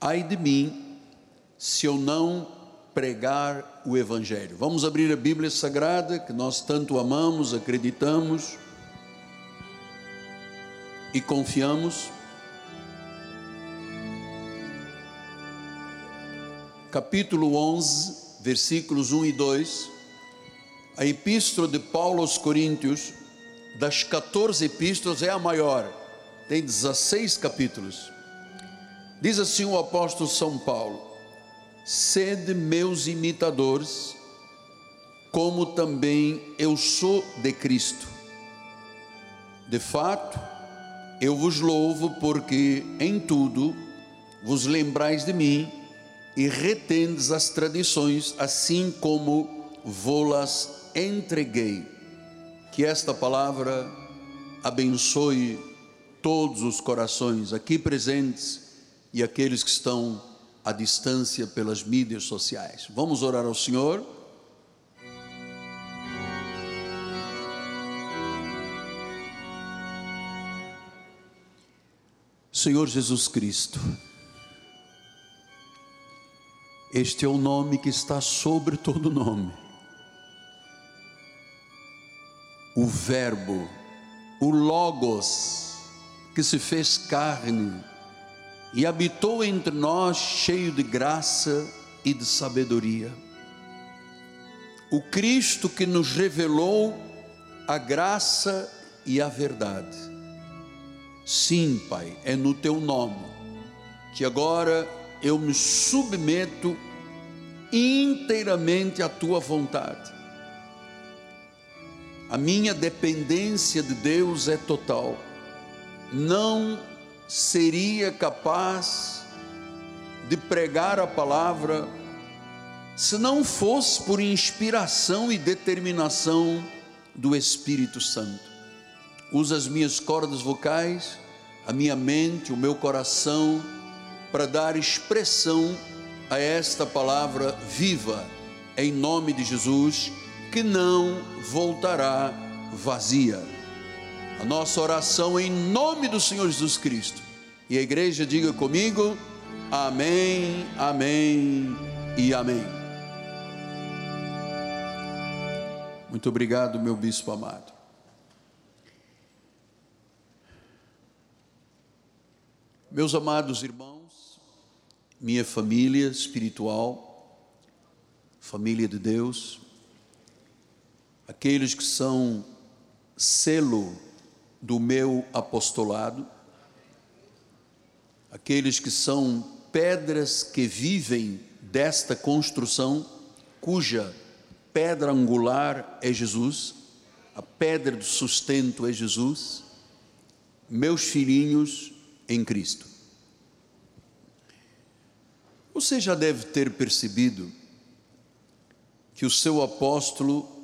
ai de mim se eu não pregar o Evangelho. Vamos abrir a Bíblia Sagrada, que nós tanto amamos, acreditamos e confiamos. Capítulo 11, versículos 1 e 2. A epístola de Paulo aos Coríntios, das 14 epístolas, é a maior, tem 16 capítulos. Diz assim o apóstolo São Paulo: Sede meus imitadores, como também eu sou de Cristo. De fato, eu vos louvo porque em tudo vos lembrais de mim e retendes as tradições, assim como vô-las entreguei. Que esta palavra abençoe todos os corações aqui presentes e aqueles que estão à distância pelas mídias sociais. Vamos orar ao Senhor. Senhor Jesus Cristo, este é o nome que está sobre todo nome o Verbo, o Logos, que se fez carne e habitou entre nós cheio de graça e de sabedoria. O Cristo que nos revelou a graça e a verdade. Sim, Pai, é no teu nome que agora eu me submeto inteiramente à tua vontade a minha dependência de Deus é total. Não seria capaz de pregar a palavra se não fosse por inspiração e determinação do Espírito Santo. Usa as minhas cordas vocais, a minha mente, o meu coração, para dar expressão a esta palavra viva, em nome de Jesus que não voltará vazia. A nossa oração em nome do Senhor Jesus Cristo. E a igreja diga comigo: Amém, Amém e Amém. Muito obrigado, meu bispo amado. Meus amados irmãos, minha família espiritual, família de Deus, aqueles que são selo do meu apostolado, aqueles que são pedras que vivem desta construção, cuja pedra angular é Jesus, a pedra do sustento é Jesus, meus filhinhos em Cristo. Você já deve ter percebido que o seu apóstolo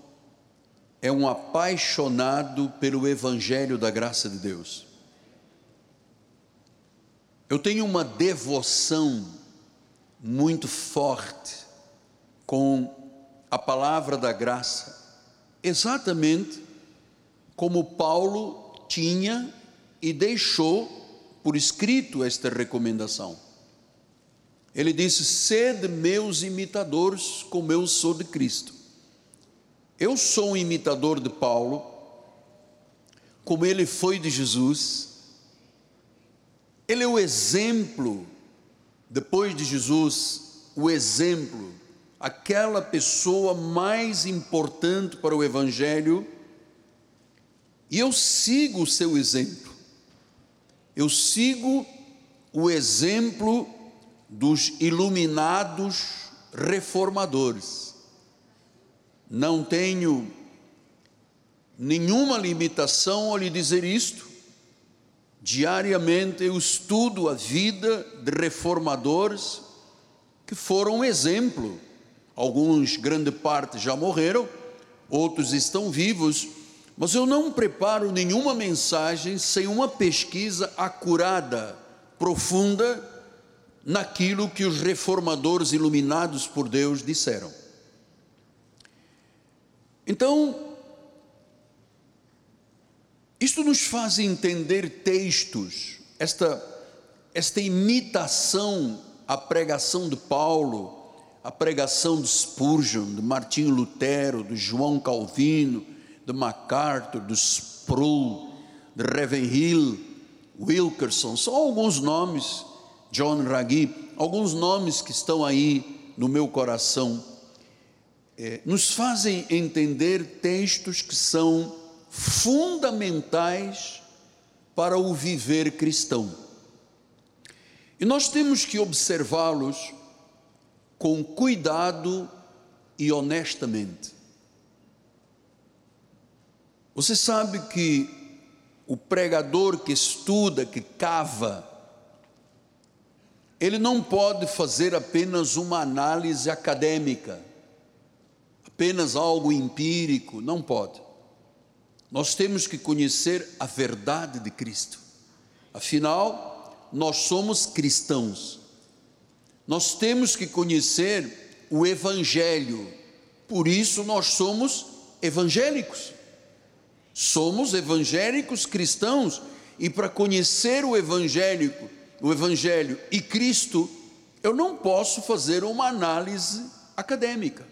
é um apaixonado pelo Evangelho da graça de Deus. Eu tenho uma devoção muito forte com a palavra da graça, exatamente como Paulo tinha e deixou por escrito esta recomendação. Ele disse: Sede meus imitadores, como eu sou de Cristo. Eu sou um imitador de Paulo, como ele foi de Jesus. Ele é o exemplo, depois de Jesus, o exemplo, aquela pessoa mais importante para o Evangelho, e eu sigo o seu exemplo. Eu sigo o exemplo dos iluminados reformadores não tenho nenhuma limitação ao lhe dizer isto. Diariamente eu estudo a vida de reformadores que foram um exemplo. Alguns, grande parte, já morreram, outros estão vivos, mas eu não preparo nenhuma mensagem sem uma pesquisa acurada, profunda, naquilo que os reformadores iluminados por Deus disseram. Então, isto nos faz entender textos, esta, esta imitação a pregação de Paulo, a pregação de Spurgeon, de Martinho Lutero, de João Calvino, de MacArthur, de Sproul, de Ravenhill, Wilkerson, são alguns nomes, John Raggi, alguns nomes que estão aí no meu coração, é, nos fazem entender textos que são fundamentais para o viver cristão. E nós temos que observá-los com cuidado e honestamente. Você sabe que o pregador que estuda, que cava, ele não pode fazer apenas uma análise acadêmica, apenas algo empírico, não pode. Nós temos que conhecer a verdade de Cristo. Afinal, nós somos cristãos. Nós temos que conhecer o Evangelho. Por isso nós somos evangélicos. Somos evangélicos cristãos e para conhecer o evangélico, o evangelho e Cristo, eu não posso fazer uma análise acadêmica,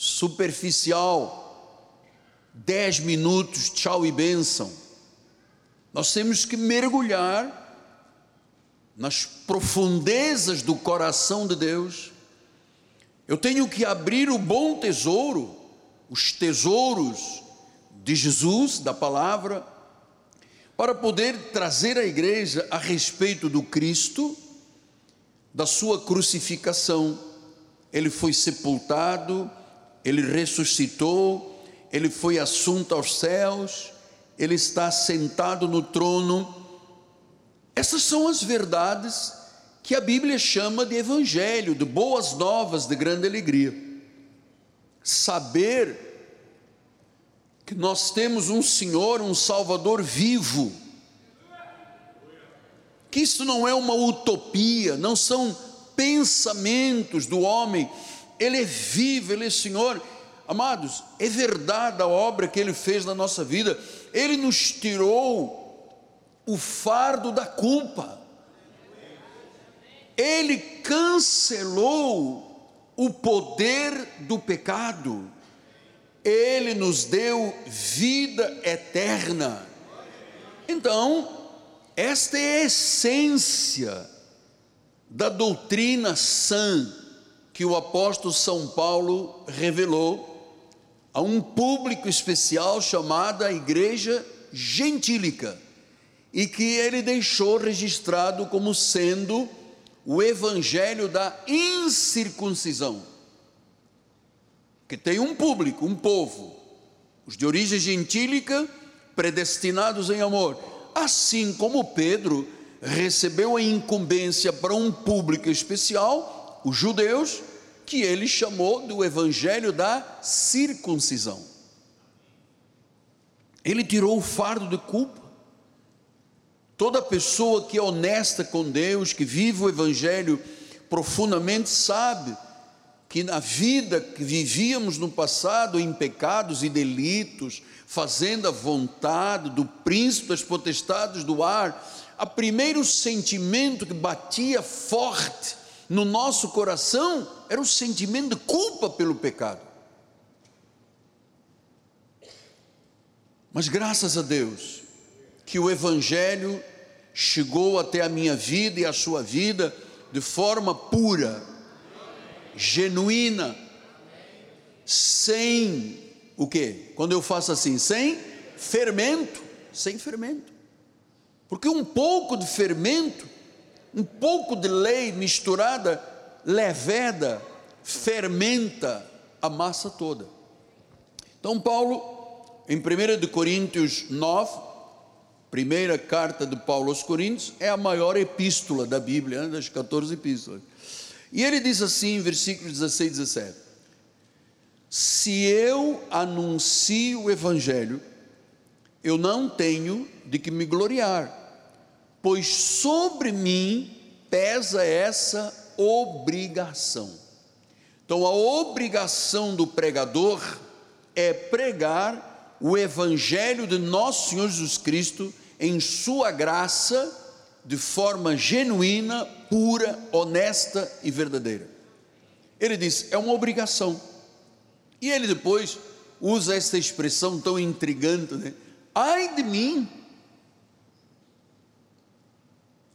superficial, dez minutos, tchau e bênção. Nós temos que mergulhar nas profundezas do coração de Deus. Eu tenho que abrir o bom tesouro, os tesouros de Jesus, da palavra, para poder trazer à igreja a respeito do Cristo, da sua crucificação. Ele foi sepultado, ele ressuscitou, ele foi assunto aos céus, ele está sentado no trono. Essas são as verdades que a Bíblia chama de evangelho, de boas novas, de grande alegria. Saber que nós temos um Senhor, um Salvador vivo, que isso não é uma utopia, não são pensamentos do homem, ele é vivo, ele é Senhor, Amados, é verdade a obra que Ele fez na nossa vida, Ele nos tirou o fardo da culpa, Ele cancelou o poder do pecado, Ele nos deu vida eterna. Então, esta é a essência da doutrina sã que o apóstolo São Paulo revelou a um público especial chamado a Igreja Gentílica e que ele deixou registrado como sendo o evangelho da incircuncisão. Que tem um público, um povo, os de origem gentílica, predestinados em amor. Assim como Pedro recebeu a incumbência para um público especial, os judeus, que ele chamou do evangelho da circuncisão. Ele tirou o fardo de culpa. Toda pessoa que é honesta com Deus, que vive o evangelho profundamente, sabe que na vida que vivíamos no passado em pecados e delitos, fazendo a vontade do príncipe das potestades do ar, a primeiro sentimento que batia forte no nosso coração era o sentimento de culpa pelo pecado. Mas graças a Deus que o Evangelho chegou até a minha vida e a sua vida de forma pura, genuína, sem o que? Quando eu faço assim, sem fermento, sem fermento. Porque um pouco de fermento um pouco de lei misturada leveda, fermenta a massa toda. Então, Paulo, em 1 Coríntios 9, primeira carta de Paulo aos Coríntios, é a maior epístola da Bíblia, né, das 14 epístolas. E ele diz assim, em versículos 16 e 17: Se eu anuncio o Evangelho, eu não tenho de que me gloriar pois sobre mim pesa essa obrigação. Então, a obrigação do pregador é pregar o Evangelho de nosso Senhor Jesus Cristo em Sua graça, de forma genuína, pura, honesta e verdadeira. Ele diz: é uma obrigação. E ele depois usa essa expressão tão intrigante, né? Ai de mim,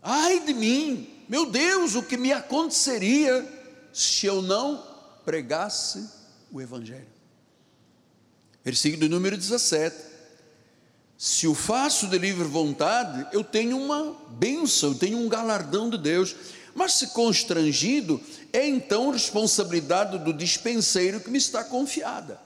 ai de mim, meu Deus, o que me aconteceria se eu não pregasse o Evangelho? Versículo número 17: Se o faço de livre vontade, eu tenho uma bênção, eu tenho um galardão de Deus. Mas se constrangido, é então responsabilidade do dispenseiro que me está confiada.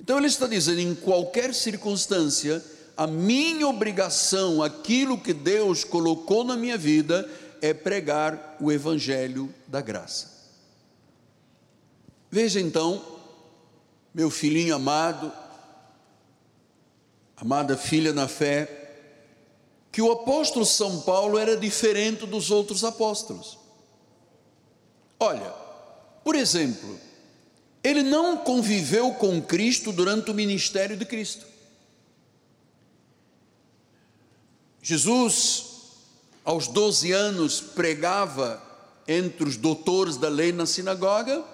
Então ele está dizendo: em qualquer circunstância, a minha obrigação, aquilo que Deus colocou na minha vida, é pregar o evangelho da graça. Veja então, meu filhinho amado, amada filha na fé, que o apóstolo São Paulo era diferente dos outros apóstolos. Olha, por exemplo, ele não conviveu com Cristo durante o ministério de Cristo. Jesus, aos 12 anos, pregava entre os doutores da lei na sinagoga.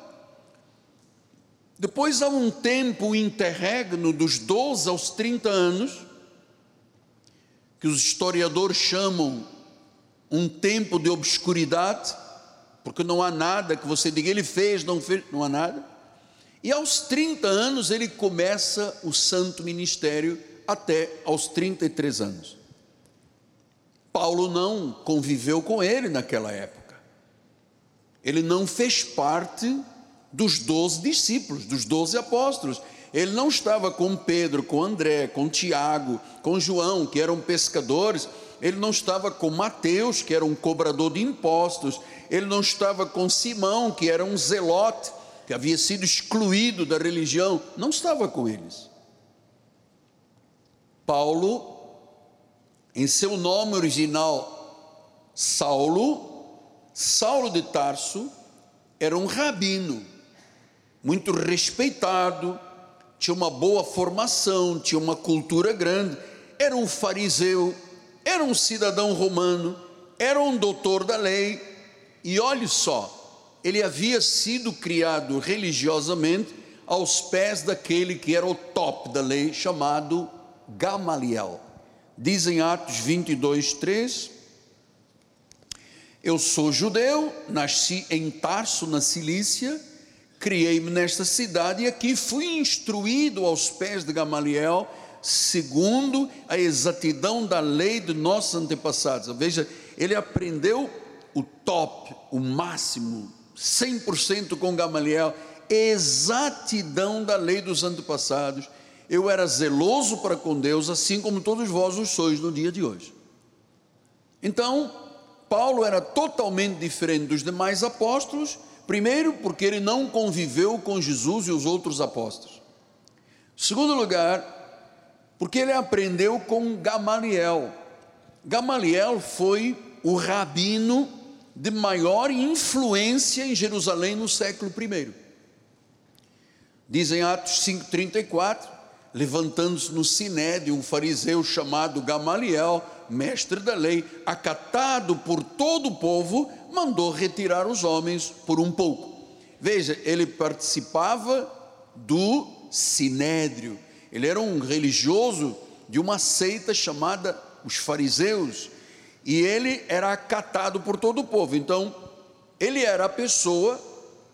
Depois há um tempo interregno dos 12 aos 30 anos, que os historiadores chamam um tempo de obscuridade, porque não há nada que você diga, ele fez, não fez, não há nada. E aos 30 anos ele começa o santo ministério até aos 33 anos. Paulo não conviveu com ele naquela época. Ele não fez parte dos doze discípulos, dos doze apóstolos. Ele não estava com Pedro, com André, com Tiago, com João, que eram pescadores. Ele não estava com Mateus, que era um cobrador de impostos. Ele não estava com Simão, que era um zelote, que havia sido excluído da religião. Não estava com eles. Paulo, em seu nome original, Saulo, Saulo de Tarso, era um rabino, muito respeitado, tinha uma boa formação, tinha uma cultura grande, era um fariseu, era um cidadão romano, era um doutor da lei, e olhe só, ele havia sido criado religiosamente aos pés daquele que era o top da lei, chamado Gamaliel. Dizem Atos 22, 3. Eu sou judeu, nasci em Tarso, na Cilícia, criei-me nesta cidade e aqui fui instruído aos pés de Gamaliel, segundo a exatidão da lei de nossos antepassados. Veja, ele aprendeu o top, o máximo, 100% com Gamaliel, exatidão da lei dos antepassados. Eu era zeloso para com Deus, assim como todos vós o sois no dia de hoje. Então, Paulo era totalmente diferente dos demais apóstolos Primeiro, porque ele não conviveu com Jesus e os outros apóstolos. Segundo lugar, porque ele aprendeu com Gamaliel. Gamaliel foi o rabino de maior influência em Jerusalém no século I. Dizem Atos 5,34, levantando-se no sinédrio um fariseu chamado Gamaliel, mestre da lei, acatado por todo o povo, mandou retirar os homens por um pouco. Veja, ele participava do sinédrio, ele era um religioso de uma seita chamada os fariseus, e ele era acatado por todo o povo. Então, ele era a pessoa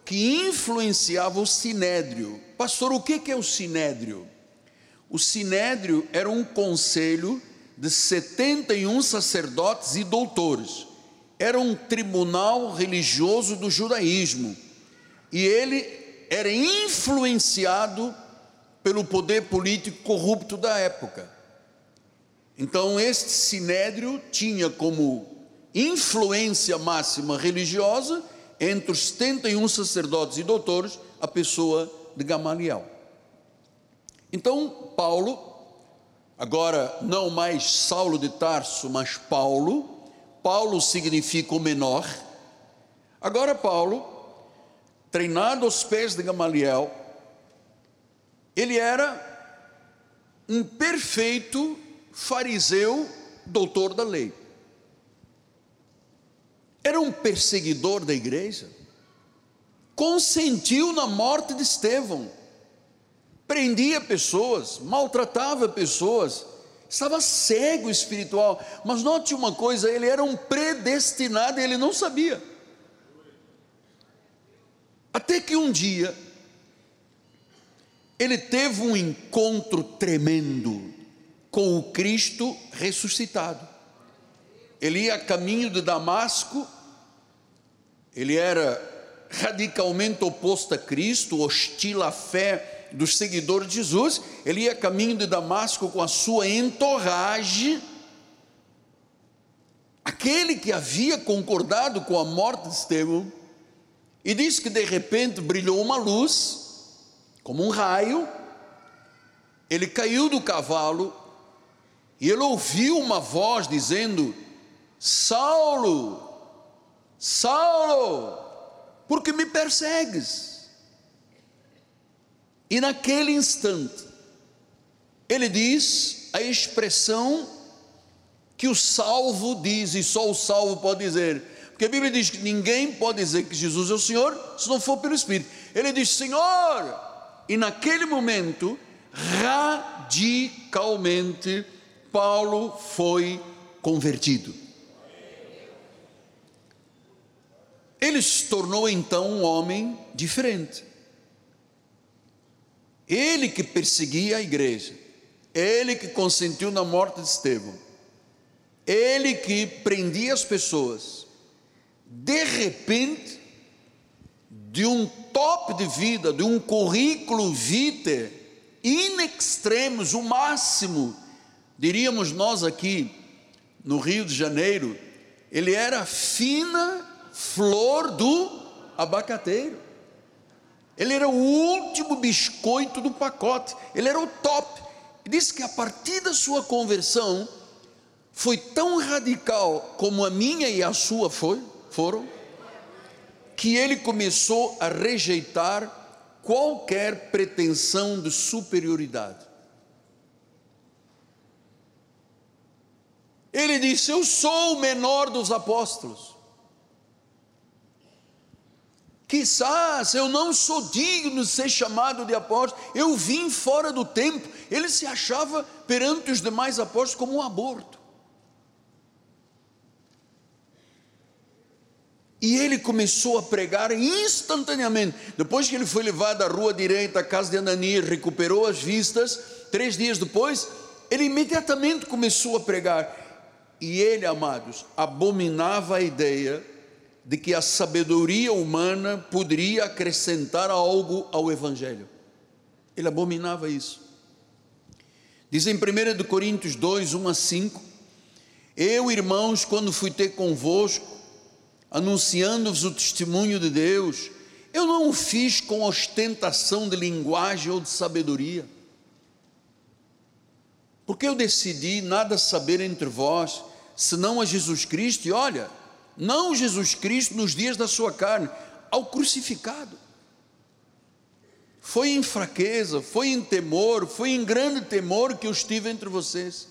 que influenciava o sinédrio. Pastor, o que é o sinédrio? O sinédrio era um conselho de 71 sacerdotes e doutores. Era um tribunal religioso do judaísmo. E ele era influenciado pelo poder político corrupto da época. Então, este sinédrio tinha como influência máxima religiosa, entre os 71 sacerdotes e doutores, a pessoa de Gamaliel. Então, Paulo Agora, não mais Saulo de Tarso, mas Paulo. Paulo significa o menor. Agora, Paulo, treinado aos pés de Gamaliel, ele era um perfeito fariseu, doutor da lei. era um perseguidor da igreja, consentiu na morte de Estevão, prendia pessoas, maltratava pessoas, estava cego espiritual. Mas note uma coisa: ele era um predestinado e ele não sabia. Até que um dia, ele teve um encontro tremendo com o Cristo ressuscitado. Ele ia a caminho de Damasco, ele era radicalmente oposto a Cristo, hostil à fé dos seguidores de Jesus. Ele ia caminho de Damasco com a sua entorragem. Aquele que havia concordado com a morte de Estevão, e diz que de repente brilhou uma luz, como um raio, ele caiu do cavalo e ele ouviu uma voz dizendo: Saulo, Saulo, por que me persegues? E naquele instante, ele diz a expressão que o salvo diz, e só o salvo pode dizer, porque a Bíblia diz que ninguém pode dizer que Jesus é o Senhor se não for pelo Espírito. Ele diz: Senhor, e naquele momento, radicalmente, Paulo foi convertido. Ele se tornou então um homem diferente. Ele que perseguia a igreja, ele que consentiu na morte de Estevão, ele que prendia as pessoas, de repente, de um top de vida, de um currículo vitae in extremis, o máximo, diríamos nós aqui no Rio de Janeiro, ele era fina flor do abacateiro. Ele era o último biscoito do pacote, ele era o top. Disse que a partir da sua conversão foi tão radical como a minha e a sua foi, foram, que ele começou a rejeitar qualquer pretensão de superioridade. Ele disse: Eu sou o menor dos apóstolos. Quizás eu não sou digno de ser chamado de apóstolo, eu vim fora do tempo. Ele se achava perante os demais apóstolos como um aborto. E ele começou a pregar instantaneamente. Depois que ele foi levado à rua direita, à casa de Ananias, recuperou as vistas, três dias depois, ele imediatamente começou a pregar. E ele, amados, abominava a ideia de que a sabedoria humana poderia acrescentar algo ao Evangelho. Ele abominava isso. Diz em 1 Coríntios 2, 1 a 5: Eu, irmãos, quando fui ter convosco, anunciando-vos o testemunho de Deus, eu não o fiz com ostentação de linguagem ou de sabedoria, porque eu decidi nada saber entre vós, senão a Jesus Cristo, e olha, não Jesus Cristo nos dias da sua carne, ao crucificado. Foi em fraqueza, foi em temor, foi em grande temor que eu estive entre vocês.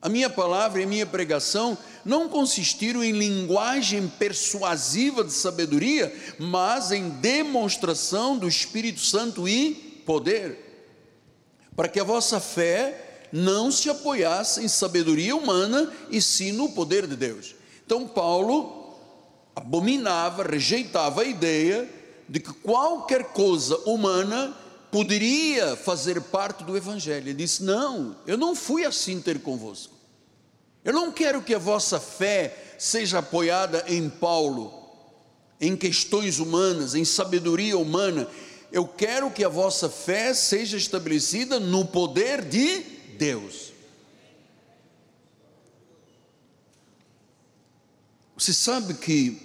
A minha palavra e a minha pregação não consistiram em linguagem persuasiva de sabedoria, mas em demonstração do Espírito Santo e poder, para que a vossa fé não se apoiasse em sabedoria humana e sim no poder de Deus. Então, Paulo abominava, rejeitava a ideia de que qualquer coisa humana poderia fazer parte do Evangelho. Ele disse: Não, eu não fui assim ter convosco. Eu não quero que a vossa fé seja apoiada em Paulo, em questões humanas, em sabedoria humana. Eu quero que a vossa fé seja estabelecida no poder de Deus. Você sabe que,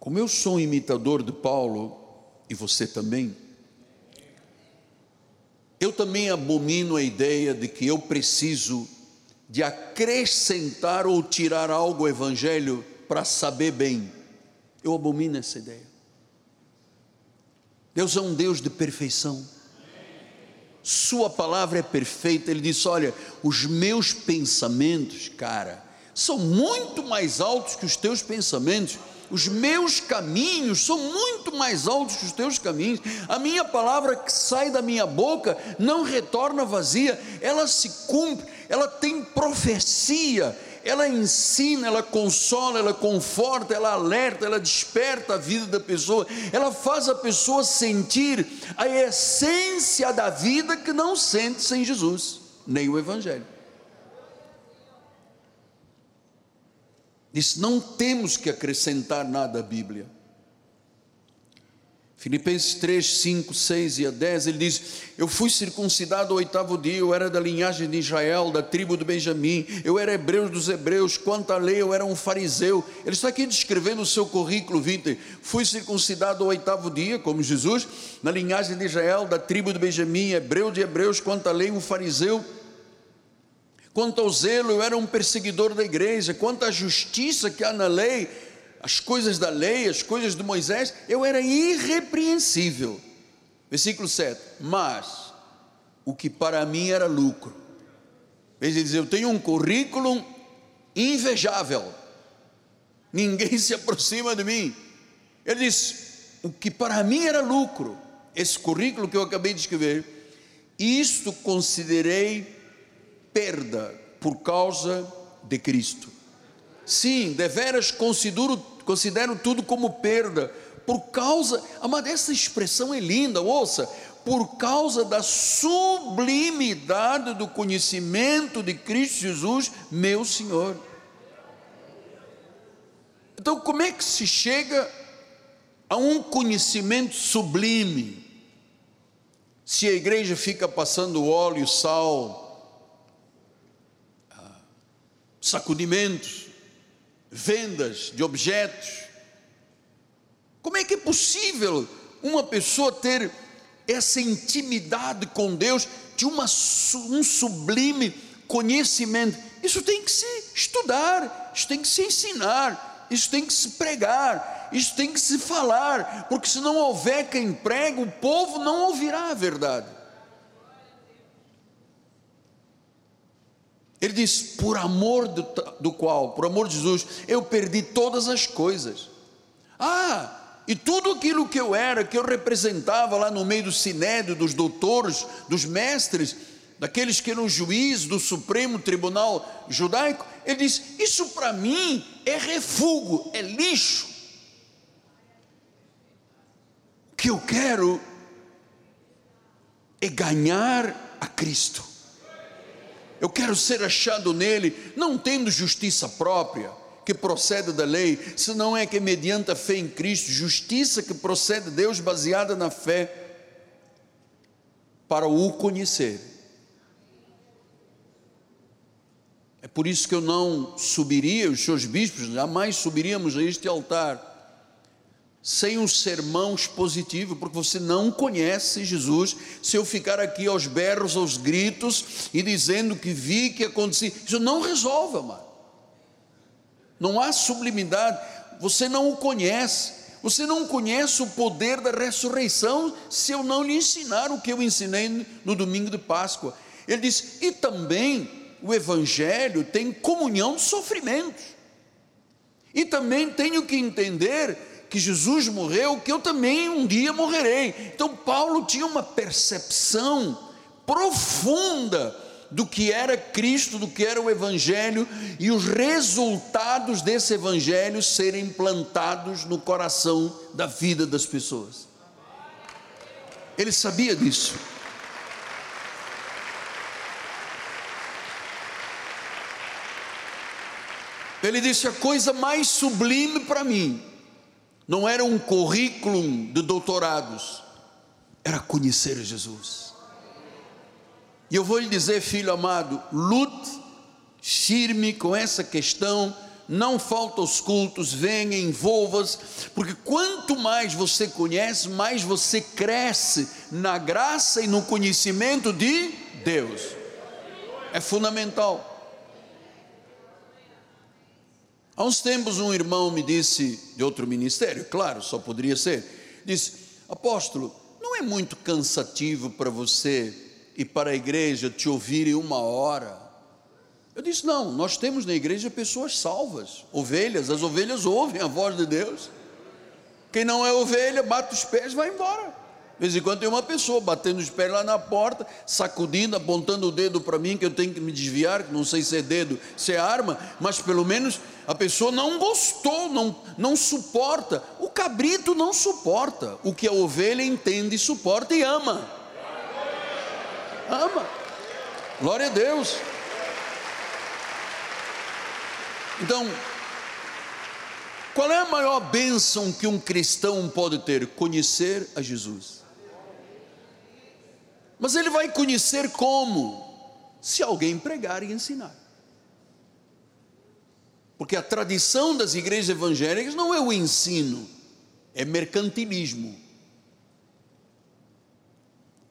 como eu sou um imitador de Paulo, e você também, eu também abomino a ideia de que eu preciso de acrescentar ou tirar algo ao Evangelho para saber bem. Eu abomino essa ideia. Deus é um Deus de perfeição. Sua palavra é perfeita. Ele disse: Olha, os meus pensamentos, cara, são muito mais altos que os teus pensamentos. Os meus caminhos são muito mais altos que os teus caminhos. A minha palavra que sai da minha boca não retorna vazia, ela se cumpre, ela tem profecia, ela ensina, ela consola, ela conforta, ela alerta, ela desperta a vida da pessoa, ela faz a pessoa sentir a essência da vida que não sente sem Jesus, nem o Evangelho. Diz: não temos que acrescentar nada à Bíblia. Filipenses 3, 5, 6 e a 10, ele diz: Eu fui circuncidado ao oitavo dia, eu era da linhagem de Israel, da tribo de Benjamim, eu era hebreu dos hebreus, quanto à lei eu era um fariseu. Ele está aqui descrevendo o seu currículo vitae. Fui circuncidado ao oitavo dia, como Jesus, na linhagem de Israel, da tribo de Benjamim, hebreu de hebreus, quanto à lei um fariseu. Quanto ao zelo, eu era um perseguidor da igreja. Quanto à justiça que há na lei, as coisas da lei, as coisas de Moisés, eu era irrepreensível. Versículo 7. Mas o que para mim era lucro. Ele diz: Eu tenho um currículo invejável. Ninguém se aproxima de mim. Ele diz: O que para mim era lucro, esse currículo que eu acabei de escrever, isto considerei perda por causa de Cristo. Sim, deveras considero, considero tudo como perda, por causa, amada, essa expressão é linda, ouça, por causa da sublimidade do conhecimento de Cristo Jesus, meu Senhor. Então, como é que se chega a um conhecimento sublime? Se a igreja fica passando óleo, sal, sacudimentos, vendas de objetos. Como é que é possível uma pessoa ter essa intimidade com Deus de uma, um sublime conhecimento? Isso tem que se estudar, isso tem que se ensinar, isso tem que se pregar, isso tem que se falar, porque se não houver quem prega, o povo não ouvirá a verdade. Ele diz: por amor do, do, qual, por amor de Jesus, eu perdi todas as coisas. Ah, e tudo aquilo que eu era, que eu representava lá no meio do sinédrio, dos doutores, dos mestres, daqueles que eram juízes do Supremo Tribunal Judaico, ele diz: Isso para mim é refúgio, é lixo. O que eu quero é ganhar a Cristo eu quero ser achado nele, não tendo justiça própria, que procede da lei, se não é que mediante a fé em Cristo, justiça que procede de Deus baseada na fé, para o conhecer. É por isso que eu não subiria, os seus bispos jamais subiríamos a este altar sem um sermão expositivo, porque você não conhece Jesus. Se eu ficar aqui aos berros, aos gritos e dizendo que vi que acontecia, isso não resolve, amado. Não há sublimidade, você não o conhece. Você não conhece o poder da ressurreição se eu não lhe ensinar o que eu ensinei no domingo de Páscoa. Ele diz: e também o Evangelho tem comunhão de sofrimentos. E também tenho que entender que Jesus morreu, que eu também um dia morrerei. Então, Paulo tinha uma percepção profunda do que era Cristo, do que era o Evangelho e os resultados desse Evangelho serem implantados no coração da vida das pessoas. Ele sabia disso. Ele disse: a coisa mais sublime para mim não era um currículo de doutorados, era conhecer Jesus. E eu vou lhe dizer, filho amado, lute firme com essa questão, não falta os cultos, venha, envolva-se, porque quanto mais você conhece, mais você cresce na graça e no conhecimento de Deus. É fundamental. Há uns tempos um irmão me disse, de outro ministério, claro, só poderia ser, disse, apóstolo, não é muito cansativo para você e para a igreja te ouvirem uma hora? Eu disse: não, nós temos na igreja pessoas salvas, ovelhas, as ovelhas ouvem a voz de Deus. Quem não é ovelha, bate os pés e vai embora. De vez em quando tem uma pessoa batendo os pés lá na porta, sacudindo, apontando o dedo para mim, que eu tenho que me desviar, que não sei se é dedo, se é arma, mas pelo menos a pessoa não gostou, não, não suporta. O cabrito não suporta. O que a ovelha entende, suporta e ama. Ama. Glória a Deus. Então, qual é a maior bênção que um cristão pode ter? Conhecer a Jesus. Mas ele vai conhecer como? Se alguém pregar e ensinar. Porque a tradição das igrejas evangélicas não é o ensino, é mercantilismo.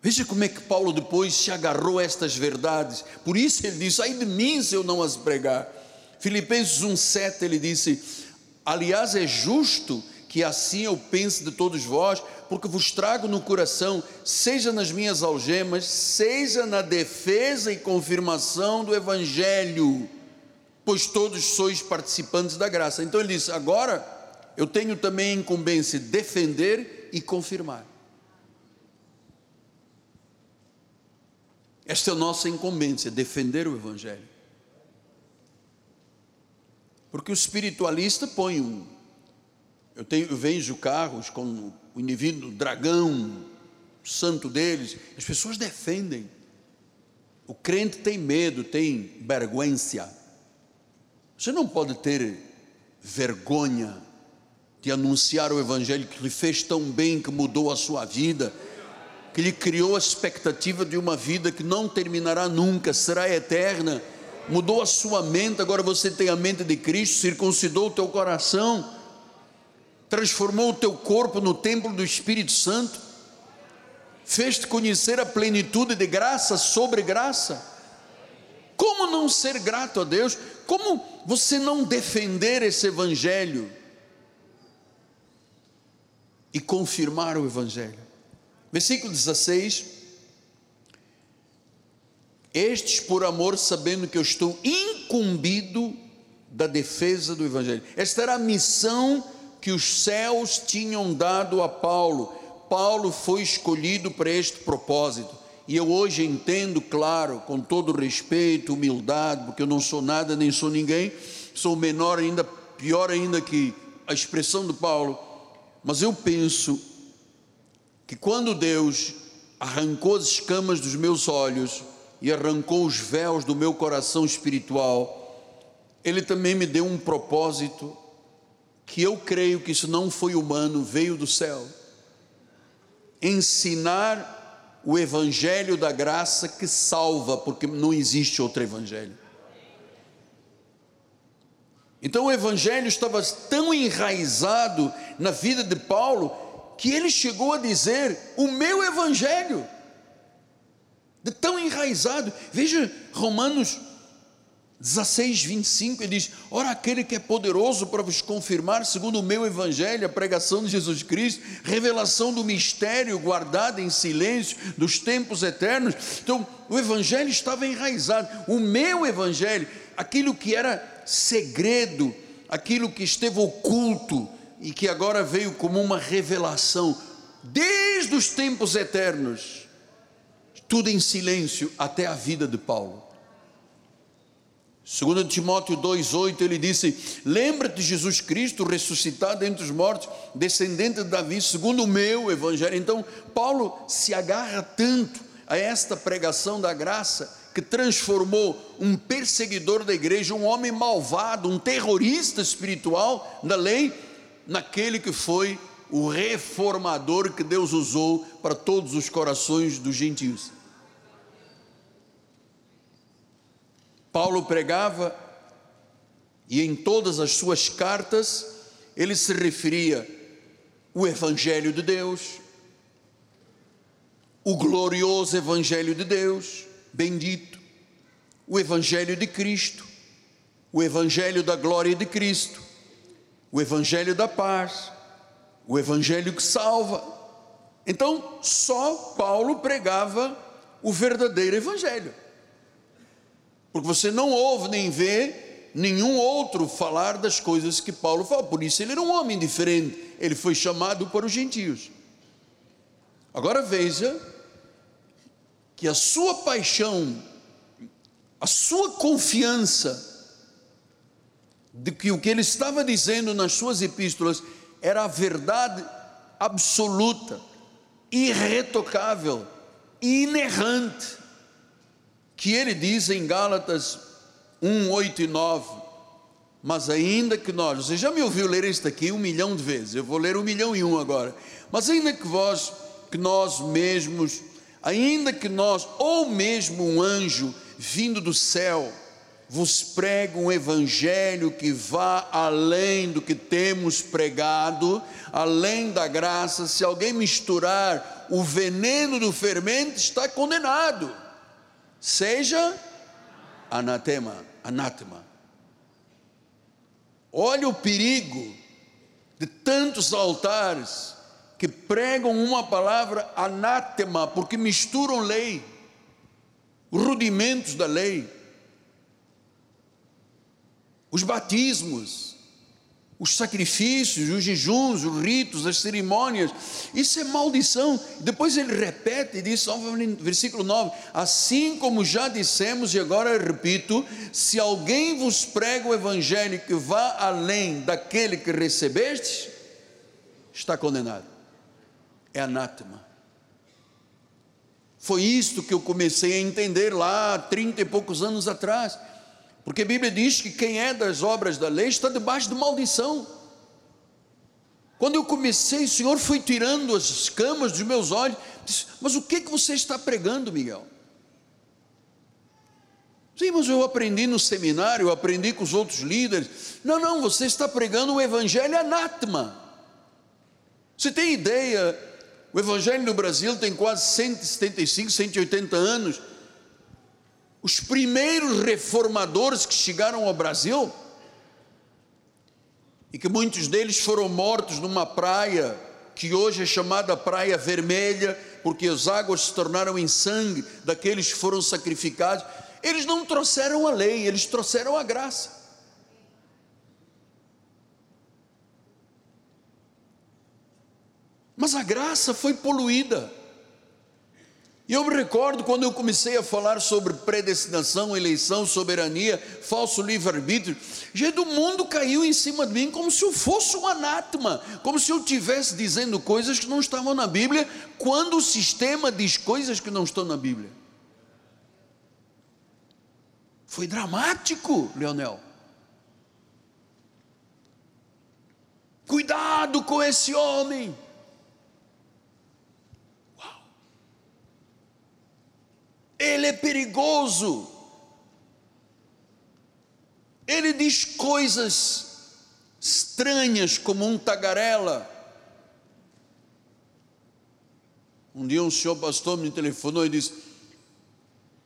Veja como é que Paulo depois se agarrou a estas verdades. Por isso ele disse: ai de mim se eu não as pregar. Filipenses 1,7 ele disse: Aliás, é justo que assim eu pense de todos vós, porque vos trago no coração, seja nas minhas algemas, seja na defesa e confirmação do Evangelho, pois todos sois participantes da graça. Então ele diz: agora eu tenho também a incumbência de defender e confirmar. Esta é a nossa incumbência, defender o Evangelho. Porque o espiritualista põe um. Eu, tenho, eu vejo carros com o indivíduo dragão, santo deles, as pessoas defendem. O crente tem medo, tem vergonha. Você não pode ter vergonha de anunciar o Evangelho que lhe fez tão bem, que mudou a sua vida, que lhe criou a expectativa de uma vida que não terminará nunca, será eterna. Mudou a sua mente, agora você tem a mente de Cristo, circuncidou o teu coração transformou o teu corpo no templo do Espírito Santo, fez-te conhecer a plenitude de graça sobre graça. Como não ser grato a Deus? Como você não defender esse Evangelho e confirmar o Evangelho? Versículo 16: Estes por amor, sabendo que eu estou incumbido da defesa do Evangelho. Esta era a missão que os céus tinham dado a Paulo. Paulo foi escolhido para este propósito. E eu hoje entendo, claro, com todo respeito, humildade, porque eu não sou nada nem sou ninguém, sou menor ainda, pior ainda que a expressão do Paulo, mas eu penso que quando Deus arrancou as escamas dos meus olhos e arrancou os véus do meu coração espiritual, Ele também me deu um propósito que eu creio que isso não foi humano, veio do céu. Ensinar o evangelho da graça que salva, porque não existe outro evangelho. Então o evangelho estava tão enraizado na vida de Paulo que ele chegou a dizer: "O meu evangelho". De tão enraizado. Veja Romanos 16, 25, ele diz: Ora, aquele que é poderoso para vos confirmar, segundo o meu evangelho, a pregação de Jesus Cristo, revelação do mistério guardado em silêncio dos tempos eternos. Então, o evangelho estava enraizado. O meu evangelho, aquilo que era segredo, aquilo que esteve oculto e que agora veio como uma revelação, desde os tempos eternos, tudo em silêncio até a vida de Paulo. Segundo Timóteo 2,8, ele disse: Lembra-te de Jesus Cristo ressuscitado entre os mortos, descendente de Davi, segundo o meu evangelho. Então, Paulo se agarra tanto a esta pregação da graça que transformou um perseguidor da igreja, um homem malvado, um terrorista espiritual da lei, naquele que foi o reformador que Deus usou para todos os corações dos gentios. Paulo pregava e em todas as suas cartas ele se referia o evangelho de Deus, o glorioso evangelho de Deus, bendito, o evangelho de Cristo, o evangelho da glória de Cristo, o evangelho da paz, o evangelho que salva. Então, só Paulo pregava o verdadeiro evangelho. Porque você não ouve nem vê nenhum outro falar das coisas que Paulo fala. Por isso ele era um homem diferente. Ele foi chamado para os gentios. Agora veja que a sua paixão, a sua confiança de que o que ele estava dizendo nas suas epístolas era a verdade absoluta, irretocável, inerrante, que ele diz em Gálatas 1, 8 e 9. Mas ainda que nós, você já me ouviu ler isto aqui um milhão de vezes, eu vou ler um milhão e um agora. Mas ainda que vós, que nós mesmos, ainda que nós, ou mesmo um anjo vindo do céu, vos prego um evangelho que vá além do que temos pregado, além da graça. Se alguém misturar o veneno do fermento, está condenado. Seja anatema, anátema. Olha o perigo de tantos altares que pregam uma palavra anátema, porque misturam lei, rudimentos da lei os batismos, os sacrifícios, os jejuns, os ritos, as cerimônias, isso é maldição. Depois ele repete e diz, versículo 9: Assim como já dissemos, e agora repito: se alguém vos prega o evangelho que vá além daquele que recebeste, está condenado, é anátema. Foi isto que eu comecei a entender lá, trinta e poucos anos atrás. Porque a Bíblia diz que quem é das obras da lei está debaixo de maldição. Quando eu comecei, o Senhor foi tirando as escamas dos meus olhos. Disse, mas o que, que você está pregando, Miguel? Sim, mas eu aprendi no seminário, eu aprendi com os outros líderes. Não, não, você está pregando o evangelho anátema. Você tem ideia? O evangelho no Brasil tem quase 175, 180 anos os primeiros reformadores que chegaram ao Brasil, e que muitos deles foram mortos numa praia que hoje é chamada Praia Vermelha, porque as águas se tornaram em sangue daqueles que foram sacrificados. Eles não trouxeram a lei, eles trouxeram a graça. Mas a graça foi poluída. E eu me recordo quando eu comecei a falar sobre predestinação, eleição, soberania, falso livre-arbítrio, gente, o mundo caiu em cima de mim como se eu fosse um anátema, como se eu estivesse dizendo coisas que não estavam na Bíblia, quando o sistema diz coisas que não estão na Bíblia. Foi dramático, Leonel. Cuidado com esse homem. Ele é perigoso. Ele diz coisas estranhas como um tagarela. Um dia um senhor pastor me telefonou e disse: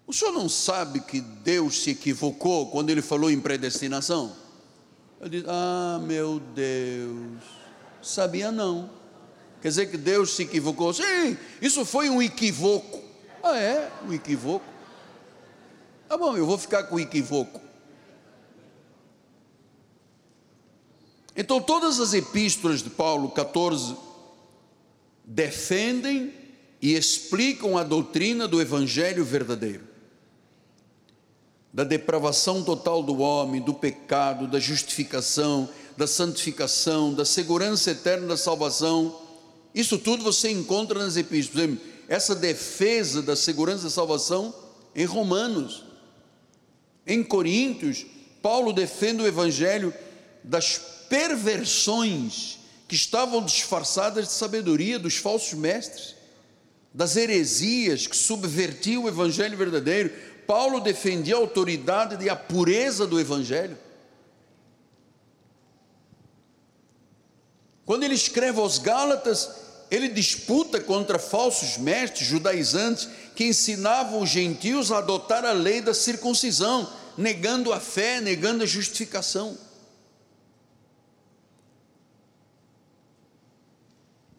O senhor não sabe que Deus se equivocou quando ele falou em predestinação? Eu disse: Ah, meu Deus, sabia não. Quer dizer que Deus se equivocou? Sim, isso foi um equívoco. Ah, é? Um equívoco? Tá bom, eu vou ficar com o equívoco. Então, todas as epístolas de Paulo 14 defendem e explicam a doutrina do evangelho verdadeiro, da depravação total do homem, do pecado, da justificação, da santificação, da segurança eterna da salvação. Isso tudo você encontra nas epístolas essa defesa da segurança da salvação em Romanos. Em Coríntios, Paulo defende o evangelho das perversões que estavam disfarçadas de sabedoria dos falsos mestres, das heresias que subvertiam o evangelho verdadeiro. Paulo defendia a autoridade e a pureza do evangelho. Quando ele escreve aos Gálatas, ele disputa contra falsos mestres judaizantes que ensinavam os gentios a adotar a lei da circuncisão, negando a fé, negando a justificação.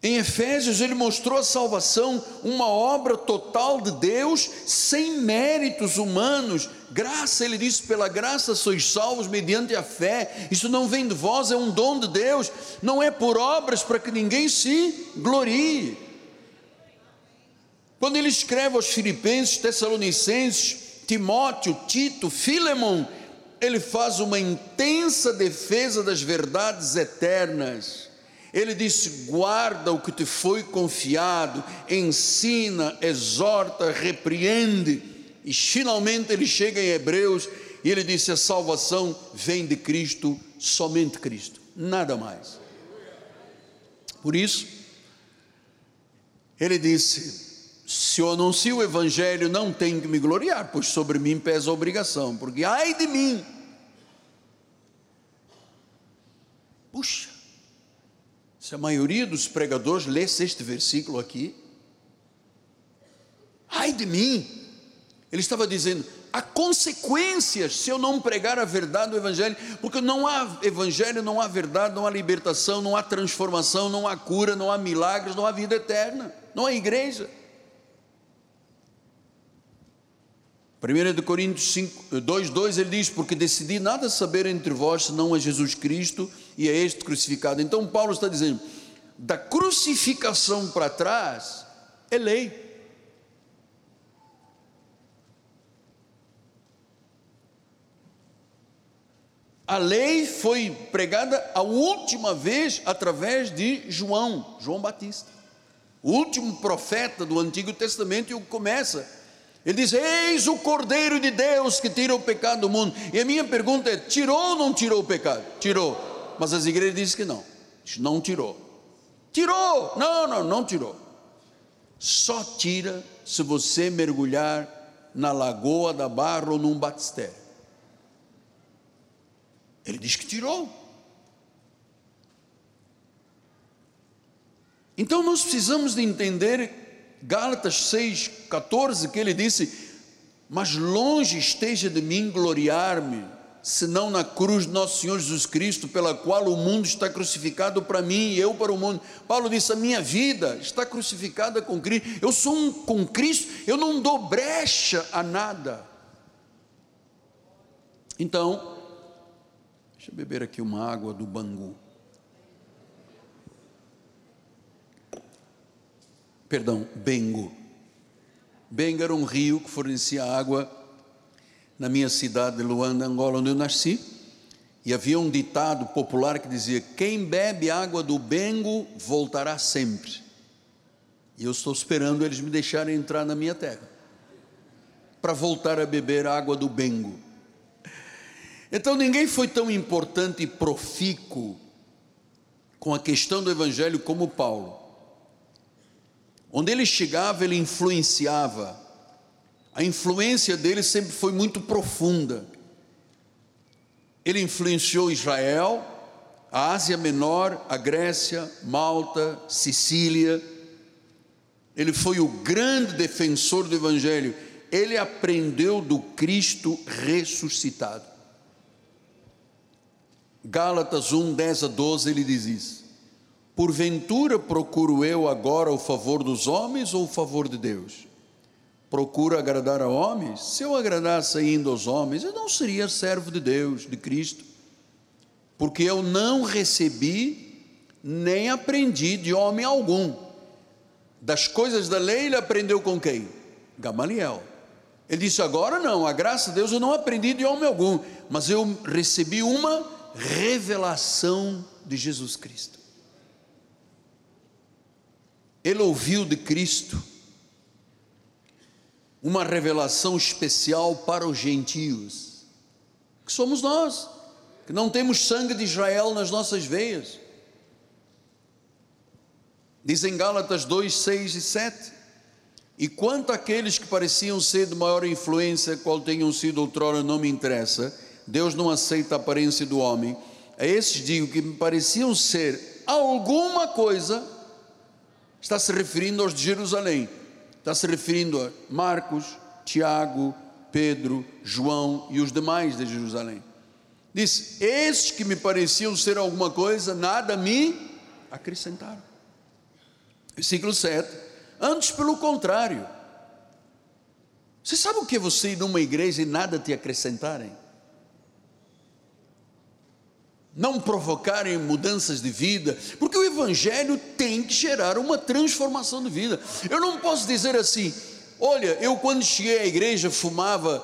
Em Efésios, ele mostrou a salvação, uma obra total de Deus, sem méritos humanos, graça, ele diz: pela graça sois salvos mediante a fé. Isso não vem de vós, é um dom de Deus, não é por obras para que ninguém se glorie. Quando ele escreve aos Filipenses, Tessalonicenses, Timóteo, Tito, Filemon, ele faz uma intensa defesa das verdades eternas. Ele disse: guarda o que te foi confiado, ensina, exorta, repreende. E finalmente ele chega em Hebreus e ele disse: a salvação vem de Cristo, somente Cristo, nada mais. Por isso, ele disse: se eu anuncio o Evangelho, não tenho que me gloriar, pois sobre mim pesa a obrigação, porque ai de mim. Puxa, se a maioria dos pregadores lesse este versículo aqui, ai de mim, ele estava dizendo: há consequências se eu não pregar a verdade do Evangelho, porque não há Evangelho, não há verdade, não há libertação, não há transformação, não há cura, não há milagres, não há vida eterna, não há igreja. 1 de Coríntios 5, 2, 2 ele diz: Porque decidi nada saber entre vós senão a Jesus Cristo e a este crucificado. Então Paulo está dizendo: da crucificação para trás é lei. A lei foi pregada a última vez através de João, João Batista, o último profeta do Antigo Testamento, e começa ele diz: Eis o Cordeiro de Deus que tira o pecado do mundo. E a minha pergunta é: tirou ou não tirou o pecado? Tirou. Mas as igrejas dizem que não. Não tirou. Tirou! Não, não, não tirou. Só tira se você mergulhar na lagoa da barra ou num batistério. Ele diz que tirou. Então nós precisamos de entender Gálatas 6, 14, que ele disse: Mas longe esteja de mim gloriar-me, senão na cruz de nosso Senhor Jesus Cristo, pela qual o mundo está crucificado para mim e eu para o mundo. Paulo disse: A minha vida está crucificada com Cristo, eu sou um com Cristo, eu não dou brecha a nada. Então, deixa eu beber aqui uma água do Bangu. perdão, Bengo. Bengo era um rio que fornecia água na minha cidade de Luanda, Angola, onde eu nasci. E havia um ditado popular que dizia: Quem bebe água do Bengo voltará sempre. E eu estou esperando eles me deixarem entrar na minha terra para voltar a beber água do Bengo. Então ninguém foi tão importante e profícuo com a questão do Evangelho como Paulo. Onde ele chegava, ele influenciava. A influência dele sempre foi muito profunda. Ele influenciou Israel, a Ásia Menor, a Grécia, Malta, Sicília. Ele foi o grande defensor do Evangelho. Ele aprendeu do Cristo ressuscitado. Gálatas 1, 10 a 12, ele diz isso. Porventura procuro eu agora o favor dos homens ou o favor de Deus? Procuro agradar a homens? Se eu agradasse ainda aos homens, eu não seria servo de Deus, de Cristo, porque eu não recebi nem aprendi de homem algum. Das coisas da lei ele aprendeu com quem? Gamaliel. Ele disse: agora não, a graça de Deus eu não aprendi de homem algum, mas eu recebi uma revelação de Jesus Cristo ele ouviu de Cristo uma revelação especial para os gentios, que somos nós, que não temos sangue de Israel nas nossas veias. Dizem Gálatas 2, 6 e 7. E quanto àqueles que pareciam ser de maior influência, qual tenham sido outrora, não me interessa, Deus não aceita a aparência do homem. A esses digo que me pareciam ser alguma coisa, está se referindo aos de Jerusalém, está se referindo a Marcos, Tiago, Pedro, João e os demais de Jerusalém. Diz: Estes que me pareciam ser alguma coisa, nada me acrescentaram. Versículo 7. Antes, pelo contrário, Você sabe o que é você ir numa igreja e nada te acrescentarem? Não provocarem mudanças de vida, porque o Evangelho tem que gerar uma transformação de vida. Eu não posso dizer assim, olha, eu quando cheguei à igreja fumava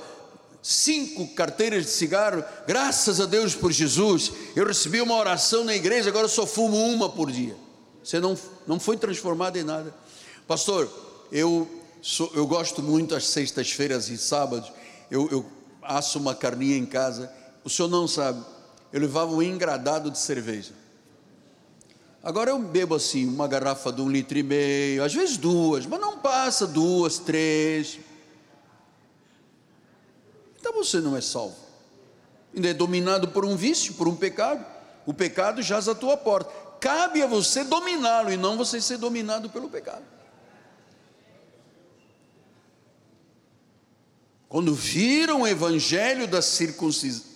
cinco carteiras de cigarro, graças a Deus por Jesus, eu recebi uma oração na igreja, agora só fumo uma por dia. Você não, não foi transformado em nada. Pastor, eu, sou, eu gosto muito às sextas-feiras e sábados, eu, eu asso uma carninha em casa. O senhor não sabe, eu levava um engradado de cerveja. Agora eu bebo assim, uma garrafa de um litro e meio, às vezes duas, mas não passa duas, três. Então você não é salvo. Ainda é dominado por um vício, por um pecado. O pecado jaz à tua porta. Cabe a você dominá-lo e não você ser dominado pelo pecado. Quando viram o evangelho da circuncisão,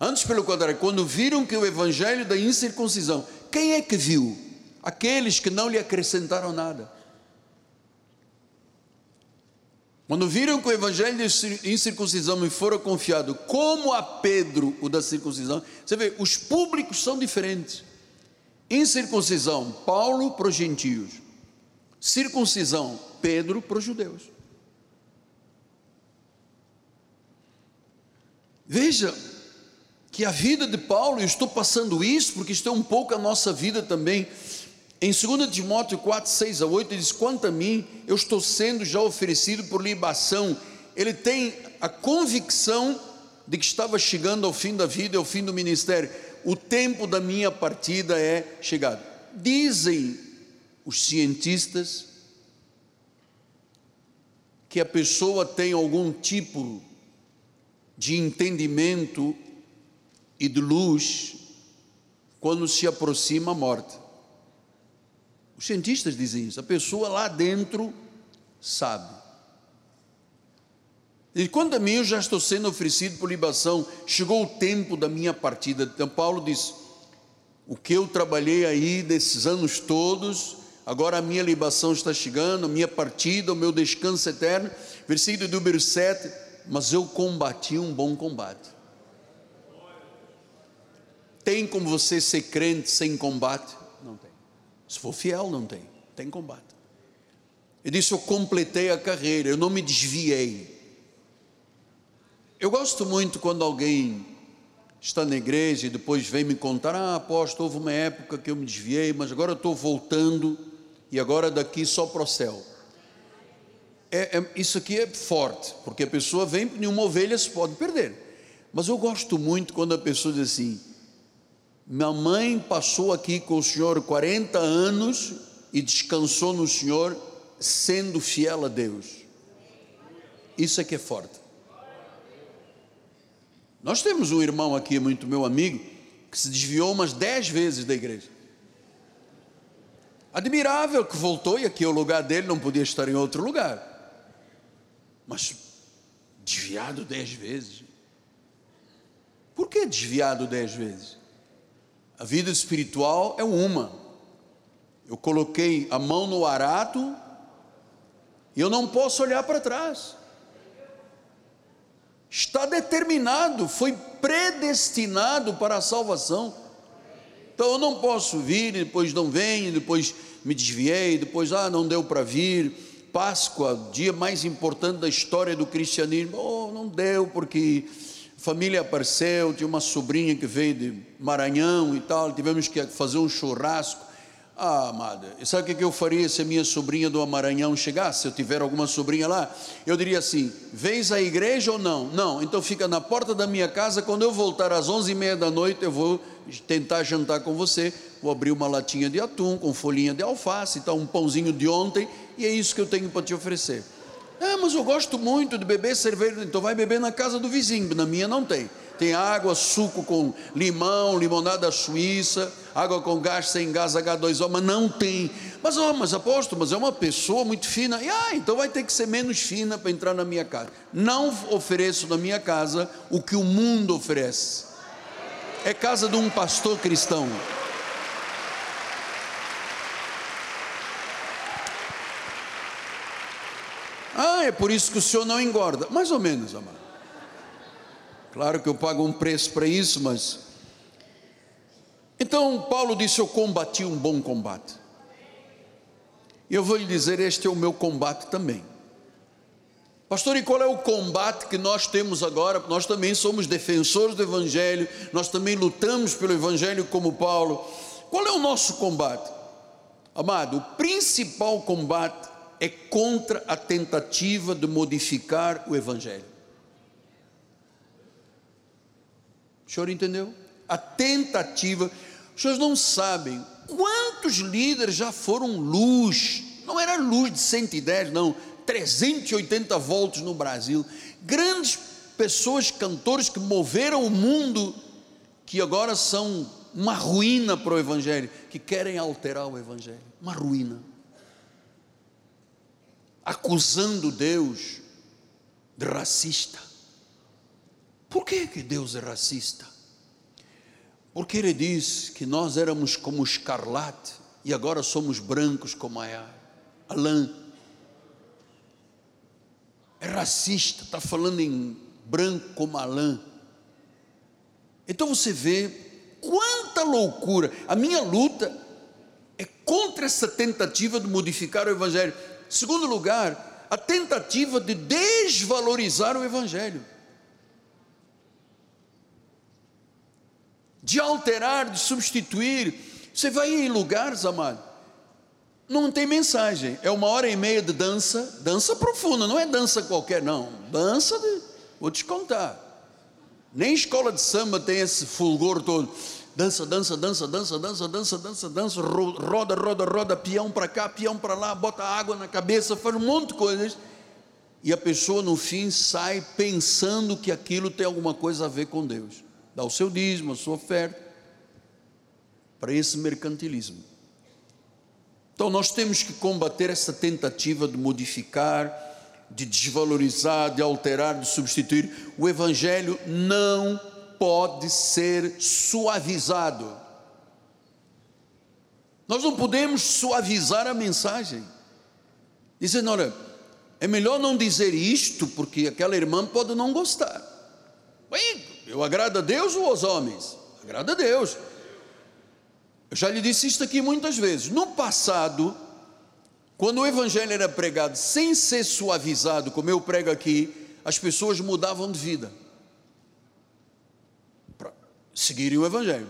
antes pelo contrário, quando viram que o evangelho da incircuncisão, quem é que viu? Aqueles que não lhe acrescentaram nada. Quando viram que o evangelho de incircuncisão me fora confiado, como a Pedro o da circuncisão, você vê, os públicos são diferentes. Incircuncisão, Paulo para os gentios. Circuncisão, Pedro para os judeus. Veja que a vida de Paulo, eu estou passando isso porque isto é um pouco a nossa vida também. Em 2 Timóteo 4, 6 a 8, ele diz: Quanto a mim, eu estou sendo já oferecido por libação. Ele tem a convicção de que estava chegando ao fim da vida, ao fim do ministério. O tempo da minha partida é chegado. Dizem os cientistas que a pessoa tem algum tipo de entendimento e de luz quando se aproxima a morte. Os cientistas dizem isso. A pessoa lá dentro sabe. E quando a mim eu já estou sendo oferecido por libação, chegou o tempo da minha partida. Então Paulo diz: o que eu trabalhei aí desses anos todos, agora a minha libação está chegando, a minha partida, o meu descanso eterno. Versículo número 7: Mas eu combati um bom combate. Tem como você ser crente sem combate? Se for fiel, não tem, tem combate. Ele disse: Eu completei a carreira, eu não me desviei. Eu gosto muito quando alguém está na igreja e depois vem me contar: Ah, apóstolo, houve uma época que eu me desviei, mas agora estou voltando e agora daqui só para o céu. É, é, isso aqui é forte, porque a pessoa vem, nenhuma ovelha se pode perder. Mas eu gosto muito quando a pessoa diz assim: minha mãe passou aqui com o Senhor 40 anos e descansou no Senhor, sendo fiel a Deus. Isso é que é forte. Nós temos um irmão aqui, muito meu amigo, que se desviou umas dez vezes da igreja. Admirável que voltou e aqui é o lugar dele, não podia estar em outro lugar. Mas desviado dez vezes. Por que desviado dez vezes? A vida espiritual é uma. Eu coloquei a mão no arato e eu não posso olhar para trás. Está determinado, foi predestinado para a salvação. Então eu não posso vir depois não venho, depois me desviei, depois ah, não deu para vir. Páscoa, dia mais importante da história do cristianismo. Oh, não deu porque família apareceu, tinha uma sobrinha que veio de Maranhão e tal, tivemos que fazer um churrasco. Ah, amada, sabe o que eu faria se a minha sobrinha do Maranhão chegasse? Se eu tiver alguma sobrinha lá, eu diria assim: vens à igreja ou não? Não, então fica na porta da minha casa. Quando eu voltar às onze e meia da noite, eu vou tentar jantar com você. Vou abrir uma latinha de atum com folhinha de alface, tá, um pãozinho de ontem, e é isso que eu tenho para te oferecer. Ah, mas eu gosto muito de beber cerveja. Então vai beber na casa do vizinho, na minha não tem. Tem água, suco com limão, limonada suíça, água com gás sem gás H2O, mas não tem. Mas, oh, mas apóstolo, mas é uma pessoa muito fina. E, ah, então vai ter que ser menos fina para entrar na minha casa. Não ofereço na minha casa o que o mundo oferece. É casa de um pastor cristão. Ah, é por isso que o senhor não engorda. Mais ou menos, amado. Claro que eu pago um preço para isso, mas. Então, Paulo disse: Eu combati um bom combate. E eu vou lhe dizer: Este é o meu combate também. Pastor, e qual é o combate que nós temos agora? Nós também somos defensores do Evangelho, nós também lutamos pelo Evangelho como Paulo. Qual é o nosso combate? Amado, o principal combate é contra a tentativa de modificar o Evangelho. O senhor entendeu? A tentativa. Os senhores não sabem quantos líderes já foram luz. Não era luz de 110, não 380 volts no Brasil, grandes pessoas, cantores que moveram o mundo, que agora são uma ruína para o Evangelho, que querem alterar o Evangelho, uma ruína, acusando Deus de racista. Por que, que Deus é racista? Porque Ele diz que nós éramos como escarlate e agora somos brancos como a, a lã é racista, está falando em branco como lã. Então você vê quanta loucura. A minha luta é contra essa tentativa de modificar o Evangelho. Segundo lugar, a tentativa de desvalorizar o Evangelho. De alterar, de substituir. Você vai em lugares, amado, não tem mensagem. É uma hora e meia de dança, dança profunda, não é dança qualquer, não. Dança de, vou te contar. Nem escola de samba tem esse fulgor todo. Dança, dança, dança, dança, dança, dança, dança, dança, roda, roda, roda, peão para cá, peão para lá, bota água na cabeça, faz um monte de coisas. E a pessoa no fim sai pensando que aquilo tem alguma coisa a ver com Deus. Dá o seu dízimo, a sua oferta, para esse mercantilismo. Então nós temos que combater essa tentativa de modificar, de desvalorizar, de alterar, de substituir. O Evangelho não pode ser suavizado. Nós não podemos suavizar a mensagem. Dizendo, olha, é melhor não dizer isto, porque aquela irmã pode não gostar. Bem, eu agrado a Deus ou aos homens? Agrada a Deus. Eu já lhe disse isso aqui muitas vezes. No passado, quando o evangelho era pregado sem ser suavizado, como eu prego aqui, as pessoas mudavam de vida seguirem o evangelho.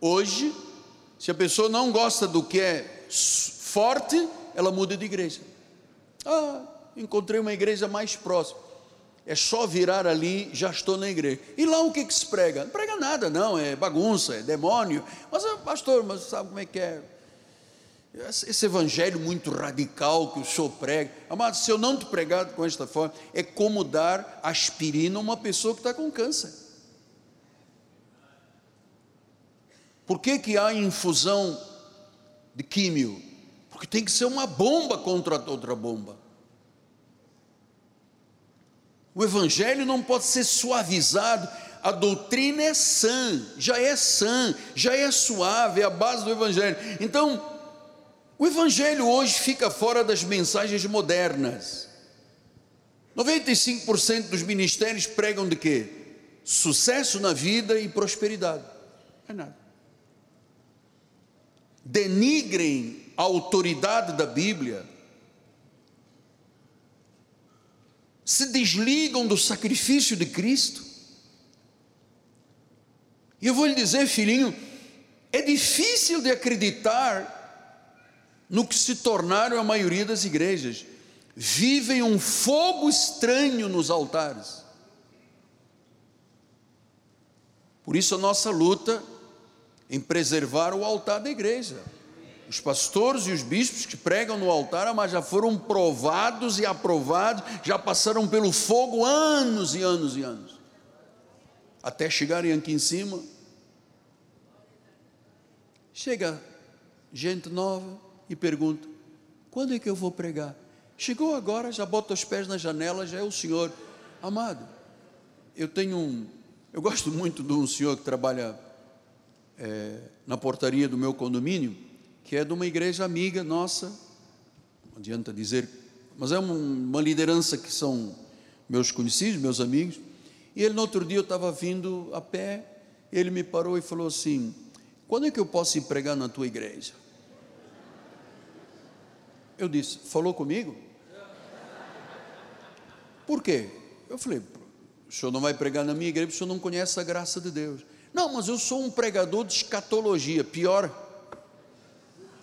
Hoje, se a pessoa não gosta do que é forte, ela muda de igreja. Ah, encontrei uma igreja mais próxima é só virar ali, já estou na igreja. E lá o que, que se prega? Não prega nada, não, é bagunça, é demônio. Mas, ah, pastor, mas sabe como é que é? Esse evangelho muito radical que o senhor prega, amado, se eu não te pregar com esta forma, é como dar aspirina a uma pessoa que está com câncer. Por que, que há infusão de químio? Porque tem que ser uma bomba contra outra bomba. O evangelho não pode ser suavizado. A doutrina é sã, já é sã, já é suave, é a base do evangelho. Então, o evangelho hoje fica fora das mensagens modernas. 95% dos ministérios pregam de quê? Sucesso na vida e prosperidade. Não é nada. Denigrem a autoridade da Bíblia se desligam do sacrifício de Cristo. E eu vou lhe dizer, filhinho, é difícil de acreditar no que se tornaram a maioria das igrejas. Vivem um fogo estranho nos altares. Por isso a nossa luta em preservar o altar da igreja. Os pastores e os bispos que pregam no altar, mas já foram provados e aprovados, já passaram pelo fogo anos e anos e anos, até chegarem aqui em cima. Chega gente nova e pergunta: quando é que eu vou pregar? Chegou agora, já bota os pés na janela, já é o senhor. Amado, eu tenho um. Eu gosto muito de um senhor que trabalha é, na portaria do meu condomínio que é de uma igreja amiga nossa, não adianta dizer mas é uma liderança que são meus conhecidos, meus amigos. E ele, no outro dia, eu estava vindo a pé, ele me parou e falou assim: Quando é que eu posso ir pregar na tua igreja? Eu disse: Falou comigo? Por quê? Eu falei: O senhor não vai pregar na minha igreja o senhor não conhece a graça de Deus. Não, mas eu sou um pregador de escatologia, pior.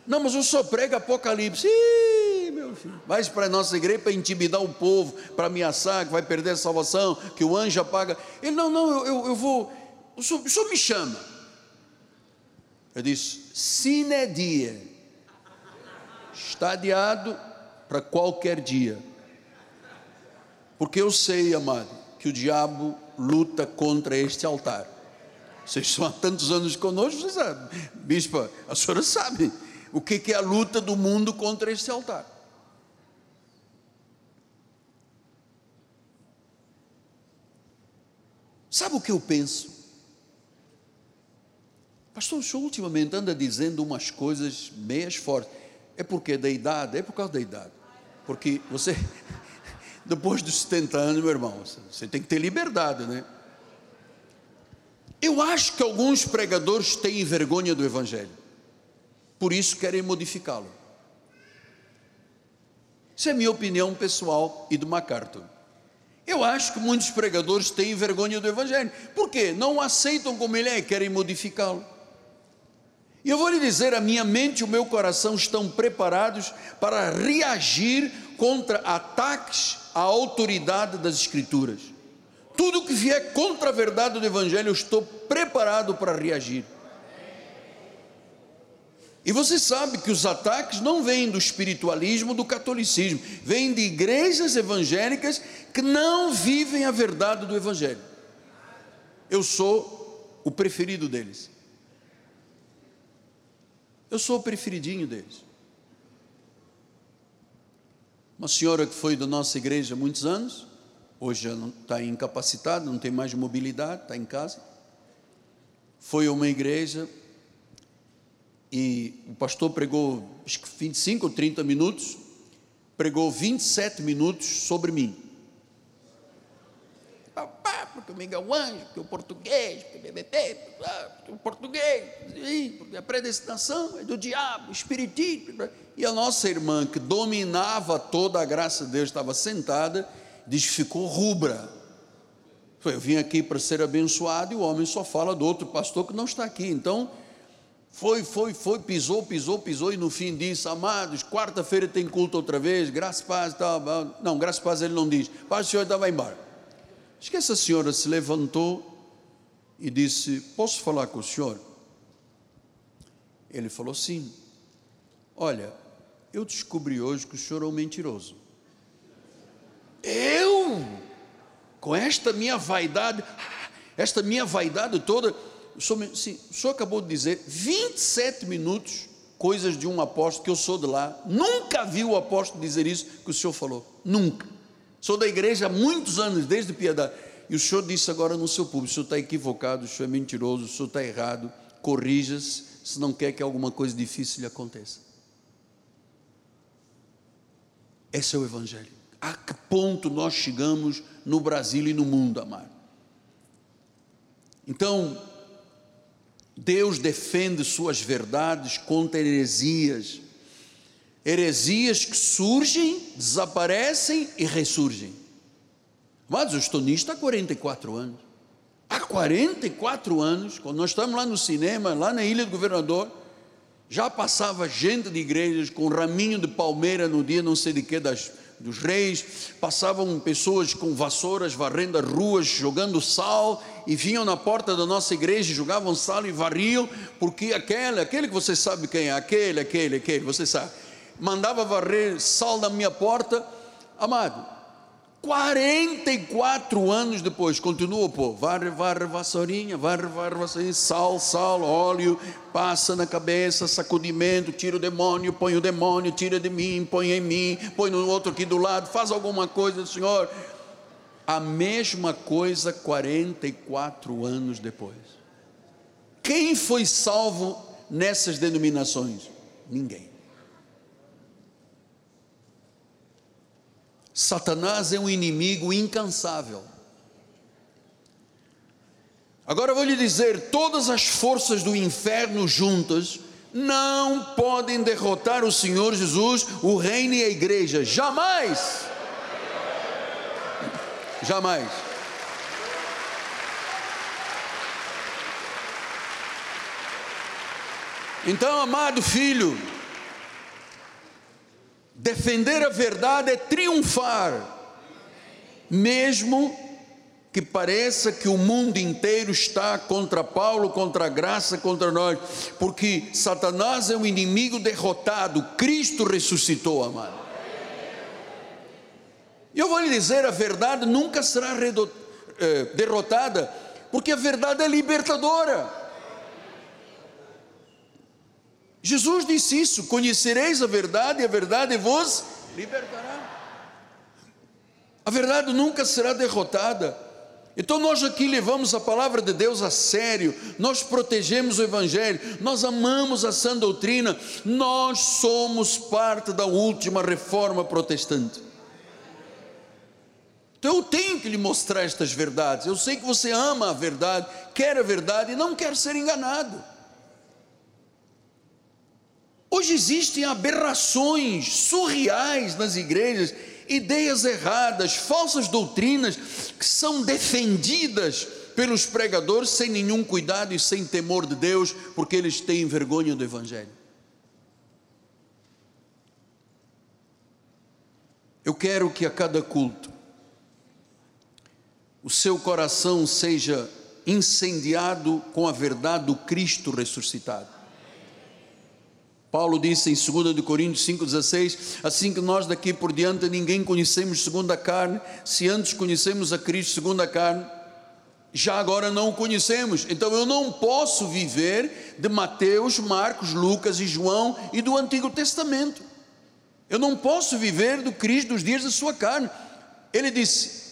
Não, mas eu só prego Apocalipse. Ih, meu filho. Vai para a nossa igreja para intimidar o povo, para ameaçar que vai perder a salvação, que o anjo apaga. Ele, não, não, eu, eu, eu vou. O senhor, o senhor me chama. Eu disse, sine dia. Está adiado para qualquer dia. Porque eu sei, amado, que o diabo luta contra este altar. Vocês estão há tantos anos conosco, vocês sabem. Bispa, a senhora sabe o que é a luta do mundo contra este altar. Sabe o que eu penso? Pastor, o senhor ultimamente anda dizendo umas coisas meias fortes. É porque da idade? É por causa da idade. Porque você, depois dos 70 anos, meu irmão, você tem que ter liberdade, né? Eu acho que alguns pregadores têm vergonha do Evangelho por isso querem modificá-lo. Isso é minha opinião pessoal e do MacArthur. Eu acho que muitos pregadores têm vergonha do Evangelho. Por quê? Não aceitam como ele é querem modificá-lo. E eu vou lhe dizer: a minha mente e o meu coração estão preparados para reagir contra ataques à autoridade das Escrituras. Tudo que vier contra a verdade do Evangelho, eu estou preparado para reagir. E você sabe que os ataques não vêm do espiritualismo, do catolicismo, vêm de igrejas evangélicas que não vivem a verdade do Evangelho. Eu sou o preferido deles. Eu sou o preferidinho deles. Uma senhora que foi da nossa igreja há muitos anos, hoje está incapacitada, não tem mais mobilidade, está em casa. Foi a uma igreja e o pastor pregou acho que 25 ou 30 minutos, pregou 27 minutos sobre mim. Porque o Miguel Anjo, porque o português, porque o português, porque a predestinação é do diabo, espiritismo. E a nossa irmã, que dominava toda a graça de Deus, estava sentada, diz ficou rubra. Eu vim aqui para ser abençoado e o homem só fala do outro pastor que não está aqui. Então, foi, foi, foi, pisou, pisou, pisou, e no fim disse: Amados, quarta-feira tem culto outra vez, graças a paz, tal. Não, graças a paz ele não diz, paz, o senhor estava embora. Acho que essa senhora se levantou e disse: Posso falar com o senhor? Ele falou: Sim. Olha, eu descobri hoje que o senhor é um mentiroso. Eu, com esta minha vaidade, esta minha vaidade toda, o senhor, sim, o senhor acabou de dizer 27 minutos, coisas de um apóstolo, que eu sou de lá, nunca vi o apóstolo dizer isso que o senhor falou, nunca. Sou da igreja há muitos anos, desde piedade. E o senhor disse agora no seu público: o senhor está equivocado, o senhor é mentiroso, o senhor está errado, corrija-se, se não quer que alguma coisa difícil lhe aconteça. Esse é o Evangelho. A que ponto nós chegamos no Brasil e no mundo, amado? Então, Deus defende suas verdades contra heresias. Heresias que surgem, desaparecem e ressurgem. Mas eu estou nisto há 44 anos. Há 44 anos, quando nós estamos lá no cinema, lá na Ilha do Governador, já passava gente de igrejas com raminho de palmeira no dia não sei de que das dos reis, passavam pessoas com vassouras varrendo as ruas, jogando sal, e vinham na porta da nossa igreja, jogavam sal e varriam, porque aquele, aquele que você sabe quem é, aquele, aquele, aquele, você sabe, mandava varrer sal na minha porta, amado, 44 anos depois, continua o povo, varre, varre, vassourinha, varre, varre, vassourinha, sal, sal, óleo, passa na cabeça, sacudimento, tira o demônio, põe o demônio, tira de mim, põe em mim, põe no outro aqui do lado, faz alguma coisa, Senhor. A mesma coisa 44 anos depois. Quem foi salvo nessas denominações? Ninguém. Satanás é um inimigo incansável. Agora eu vou lhe dizer: todas as forças do inferno juntas não podem derrotar o Senhor Jesus, o reino e a igreja, jamais. Jamais. Então, amado filho, defender a verdade é triunfar, mesmo que pareça que o mundo inteiro está contra Paulo, contra a graça, contra nós, porque Satanás é um inimigo derrotado, Cristo ressuscitou, amado. E eu vou lhe dizer: a verdade nunca será eh, derrotada, porque a verdade é libertadora. Jesus disse isso: conhecereis a verdade e a verdade vos libertará. A verdade nunca será derrotada. Então nós aqui levamos a palavra de Deus a sério, nós protegemos o Evangelho, nós amamos a sã doutrina, nós somos parte da última reforma protestante. Então eu tenho que lhe mostrar estas verdades. Eu sei que você ama a verdade, quer a verdade e não quer ser enganado. Hoje existem aberrações surreais nas igrejas ideias erradas, falsas doutrinas que são defendidas pelos pregadores sem nenhum cuidado e sem temor de Deus, porque eles têm vergonha do Evangelho. Eu quero que a cada culto o seu coração seja incendiado com a verdade do Cristo ressuscitado. Paulo disse em 2 Coríntios 5,16: Assim que nós daqui por diante ninguém conhecemos segundo a carne, se antes conhecemos a Cristo segundo a carne, já agora não o conhecemos. Então eu não posso viver de Mateus, Marcos, Lucas e João e do Antigo Testamento. Eu não posso viver do Cristo dos dias da sua carne. Ele disse: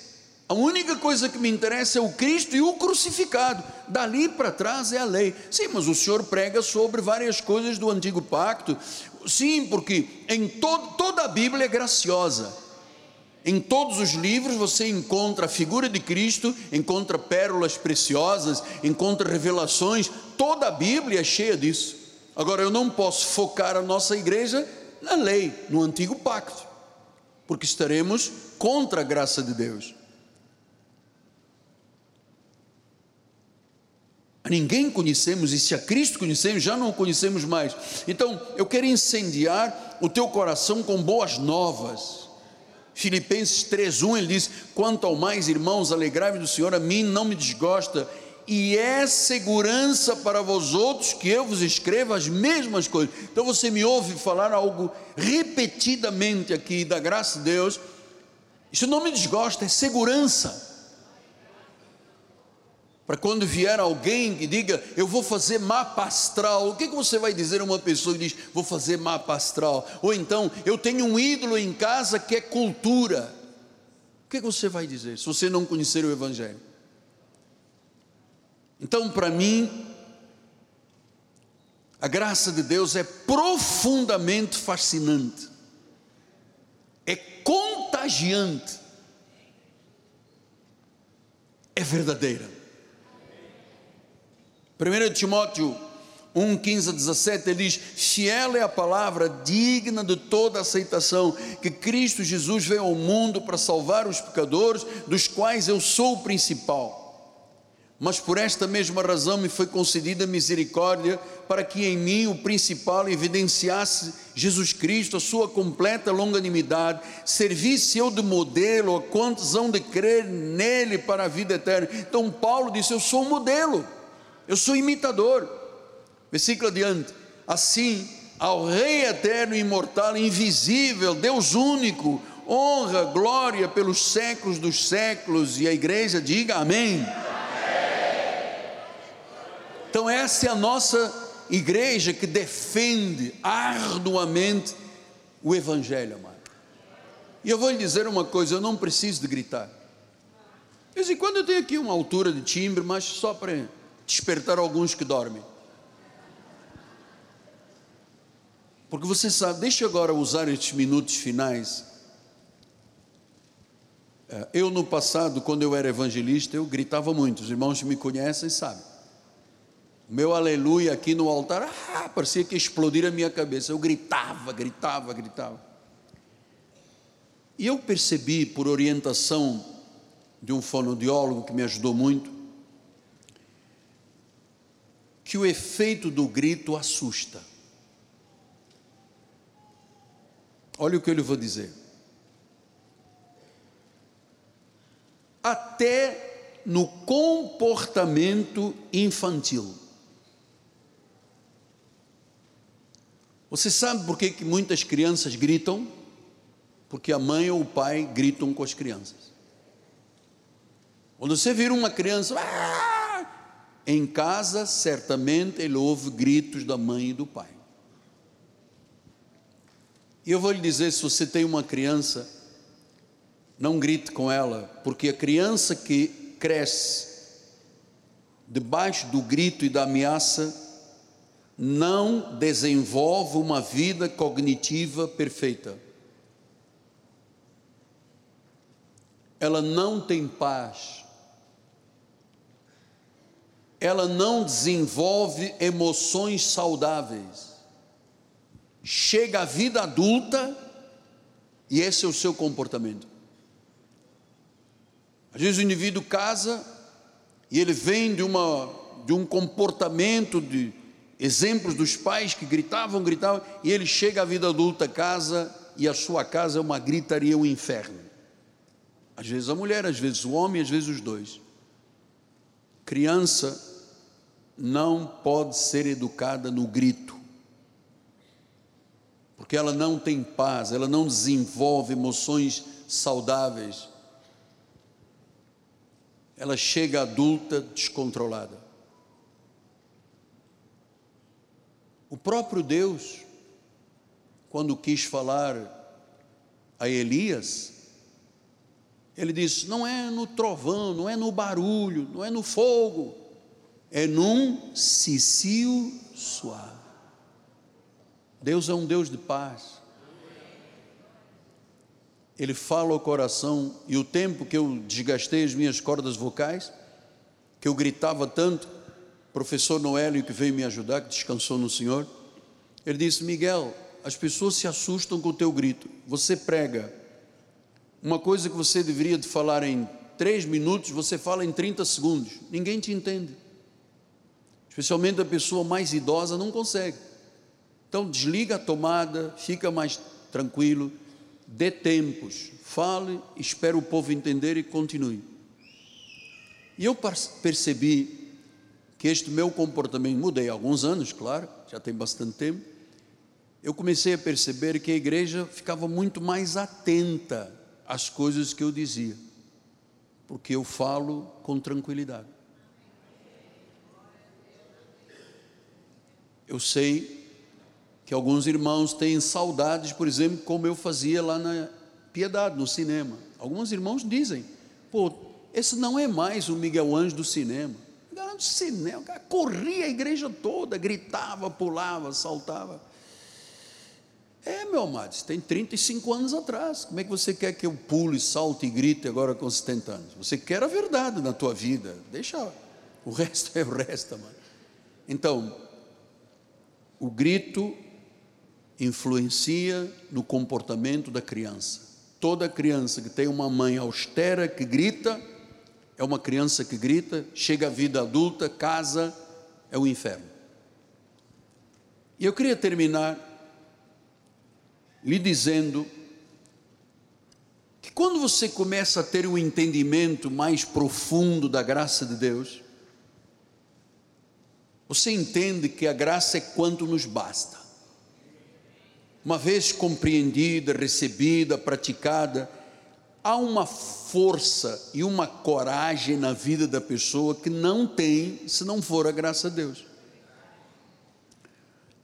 a única coisa que me interessa é o Cristo e o crucificado. Dali para trás é a lei. Sim, mas o Senhor prega sobre várias coisas do antigo pacto. Sim, porque em toda a Bíblia é graciosa. Em todos os livros você encontra a figura de Cristo, encontra pérolas preciosas, encontra revelações. Toda a Bíblia é cheia disso. Agora eu não posso focar a nossa igreja na lei, no antigo pacto, porque estaremos contra a graça de Deus. Ninguém conhecemos, e se a Cristo conhecemos, já não o conhecemos mais. Então, eu quero incendiar o teu coração com boas novas. Filipenses 3:1 ele diz: "Quanto ao mais, irmãos, alegrai-vos do Senhor, a mim não me desgosta, e é segurança para vós outros que eu vos escreva as mesmas coisas". Então você me ouve falar algo repetidamente aqui da graça de Deus. Isso não me desgosta, é segurança para quando vier alguém que diga, eu vou fazer mapa astral, o que, que você vai dizer a uma pessoa que diz, vou fazer mapa astral? Ou então, eu tenho um ídolo em casa que é cultura. O que, que você vai dizer se você não conhecer o Evangelho? Então, para mim, a graça de Deus é profundamente fascinante, é contagiante, é verdadeira. 1 Timóteo 1, 15 a 17, ele diz: Fiel é a palavra digna de toda aceitação, que Cristo Jesus veio ao mundo para salvar os pecadores, dos quais eu sou o principal. Mas por esta mesma razão me foi concedida misericórdia, para que em mim o principal evidenciasse Jesus Cristo, a sua completa longanimidade, servisse eu de modelo a quantos hão de crer nele para a vida eterna. Então Paulo disse: Eu sou um modelo. Eu sou imitador. Versículo adiante. Assim, ao Rei eterno, imortal, invisível, Deus único, honra, glória pelos séculos dos séculos. E a igreja diga amém. Então, essa é a nossa igreja que defende arduamente o Evangelho, amado. E eu vou lhe dizer uma coisa: eu não preciso de gritar. De vez em quando eu tenho aqui uma altura de timbre, mas só para despertar alguns que dormem. Porque você sabe, deixa agora usar estes minutos finais Eh, eu, no passado, quando eu era evangelista, eu gritava muito. Os irmãos que me conhecem sabem. O meu aleluia aqui no altar, ah, parecia que explodir a minha cabeça. Eu gritava, gritava, gritava. E eu percebi, por orientação de um fonoaudiólogo que me ajudou muito, que o efeito do grito assusta. Olha o que eu lhe vou dizer. Até no comportamento infantil. Você sabe por que, que muitas crianças gritam? Porque a mãe ou o pai gritam com as crianças. Quando você vira uma criança, ah! Em casa, certamente ele ouve gritos da mãe e do pai. E eu vou lhe dizer: se você tem uma criança, não grite com ela, porque a criança que cresce debaixo do grito e da ameaça não desenvolve uma vida cognitiva perfeita. Ela não tem paz. Ela não desenvolve emoções saudáveis chega à vida adulta e esse é o seu comportamento. Às vezes o indivíduo casa e ele vem de, uma, de um comportamento de exemplos dos pais que gritavam, gritavam, e ele chega à vida adulta, casa, e a sua casa é uma gritaria, um inferno. Às vezes a mulher, às vezes o homem, às vezes os dois. Criança não pode ser educada no grito porque ela não tem paz, ela não desenvolve emoções saudáveis. Ela chega adulta descontrolada. O próprio Deus, quando quis falar a Elias, ele disse: não é no trovão, não é no barulho, não é no fogo, é num cicio suave. Deus é um Deus de paz. Ele fala ao coração, e o tempo que eu desgastei as minhas cordas vocais, que eu gritava tanto, professor Noélio, que veio me ajudar, que descansou no Senhor, ele disse: Miguel, as pessoas se assustam com o teu grito. Você prega uma coisa que você deveria de falar em três minutos, você fala em 30 segundos. Ninguém te entende. Especialmente a pessoa mais idosa não consegue. Então desliga a tomada, fica mais tranquilo, dê tempos, fale, espere o povo entender e continue. E eu percebi que este meu comportamento, mudei há alguns anos, claro, já tem bastante tempo, eu comecei a perceber que a igreja ficava muito mais atenta às coisas que eu dizia, porque eu falo com tranquilidade. Eu sei que alguns irmãos têm saudades, por exemplo, como eu fazia lá na Piedade, no cinema. Alguns irmãos dizem, pô, esse não é mais o Miguel Anjo do cinema. Era do cinema, corria a igreja toda, gritava, pulava, saltava. É, meu amado, isso tem 35 anos atrás. Como é que você quer que eu pule, salte e grite agora com 70 anos? Você quer a verdade na tua vida. Deixa, o resto é o resto, mano. Então, o grito influencia no comportamento da criança. Toda criança que tem uma mãe austera que grita, é uma criança que grita, chega à vida adulta, casa, é o inferno. E eu queria terminar lhe dizendo que quando você começa a ter um entendimento mais profundo da graça de Deus, você entende que a graça é quanto nos basta. Uma vez compreendida, recebida, praticada, há uma força e uma coragem na vida da pessoa que não tem se não for a graça de Deus.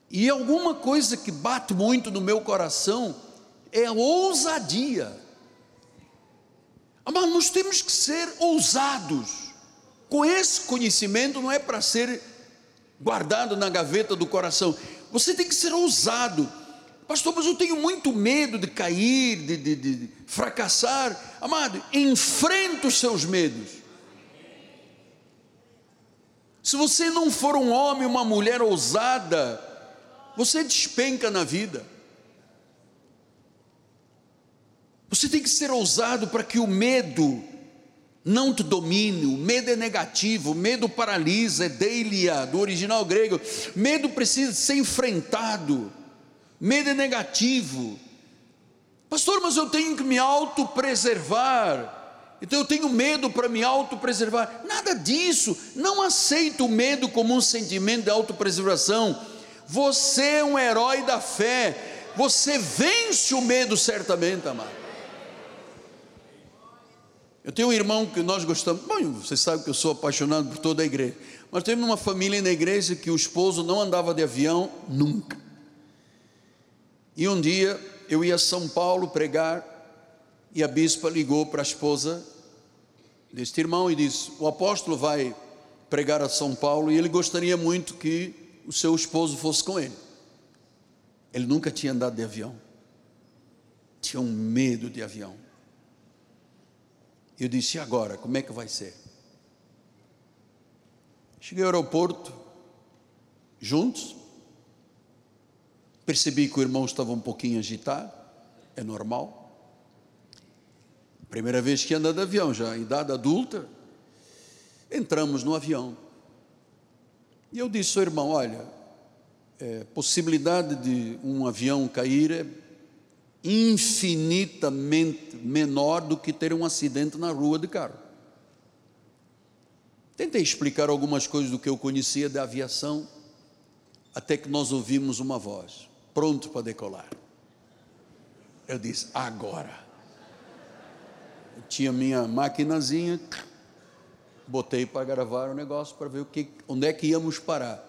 E alguma coisa que bate muito no meu coração é a ousadia. Mas nós temos que ser ousados. Com esse conhecimento não é para ser guardado na gaveta do coração. Você tem que ser ousado Pastor, mas eu tenho muito medo de cair, de, de, de fracassar. Amado, enfrenta os seus medos. Se você não for um homem, uma mulher ousada, você despenca na vida. Você tem que ser ousado para que o medo não te domine. O medo é negativo, o medo paralisa, é deilia, do original grego. Medo precisa ser enfrentado. Medo é negativo. Pastor, mas eu tenho que me autopreservar. Então eu tenho medo para me autopreservar. Nada disso. Não aceito o medo como um sentimento de autopreservação. Você é um herói da fé. Você vence o medo certamente, amado. Eu tenho um irmão que nós gostamos. Bom, você sabe que eu sou apaixonado por toda a igreja. Mas temos uma família na igreja que o esposo não andava de avião nunca. E um dia eu ia a São Paulo pregar e a bispa ligou para a esposa deste irmão e disse: O apóstolo vai pregar a São Paulo e ele gostaria muito que o seu esposo fosse com ele. Ele nunca tinha andado de avião, tinha um medo de avião. Eu disse: E agora? Como é que vai ser? Cheguei ao aeroporto, juntos, Percebi que o irmão estava um pouquinho agitado, é normal. Primeira vez que anda de avião, já em idade adulta. Entramos no avião. E eu disse ao irmão: Olha, é, possibilidade de um avião cair é infinitamente menor do que ter um acidente na rua de carro. Tentei explicar algumas coisas do que eu conhecia da aviação, até que nós ouvimos uma voz pronto para decolar. Eu disse: agora. Eu tinha minha maquinazinha, botei para gravar o negócio para ver o que, onde é que íamos parar.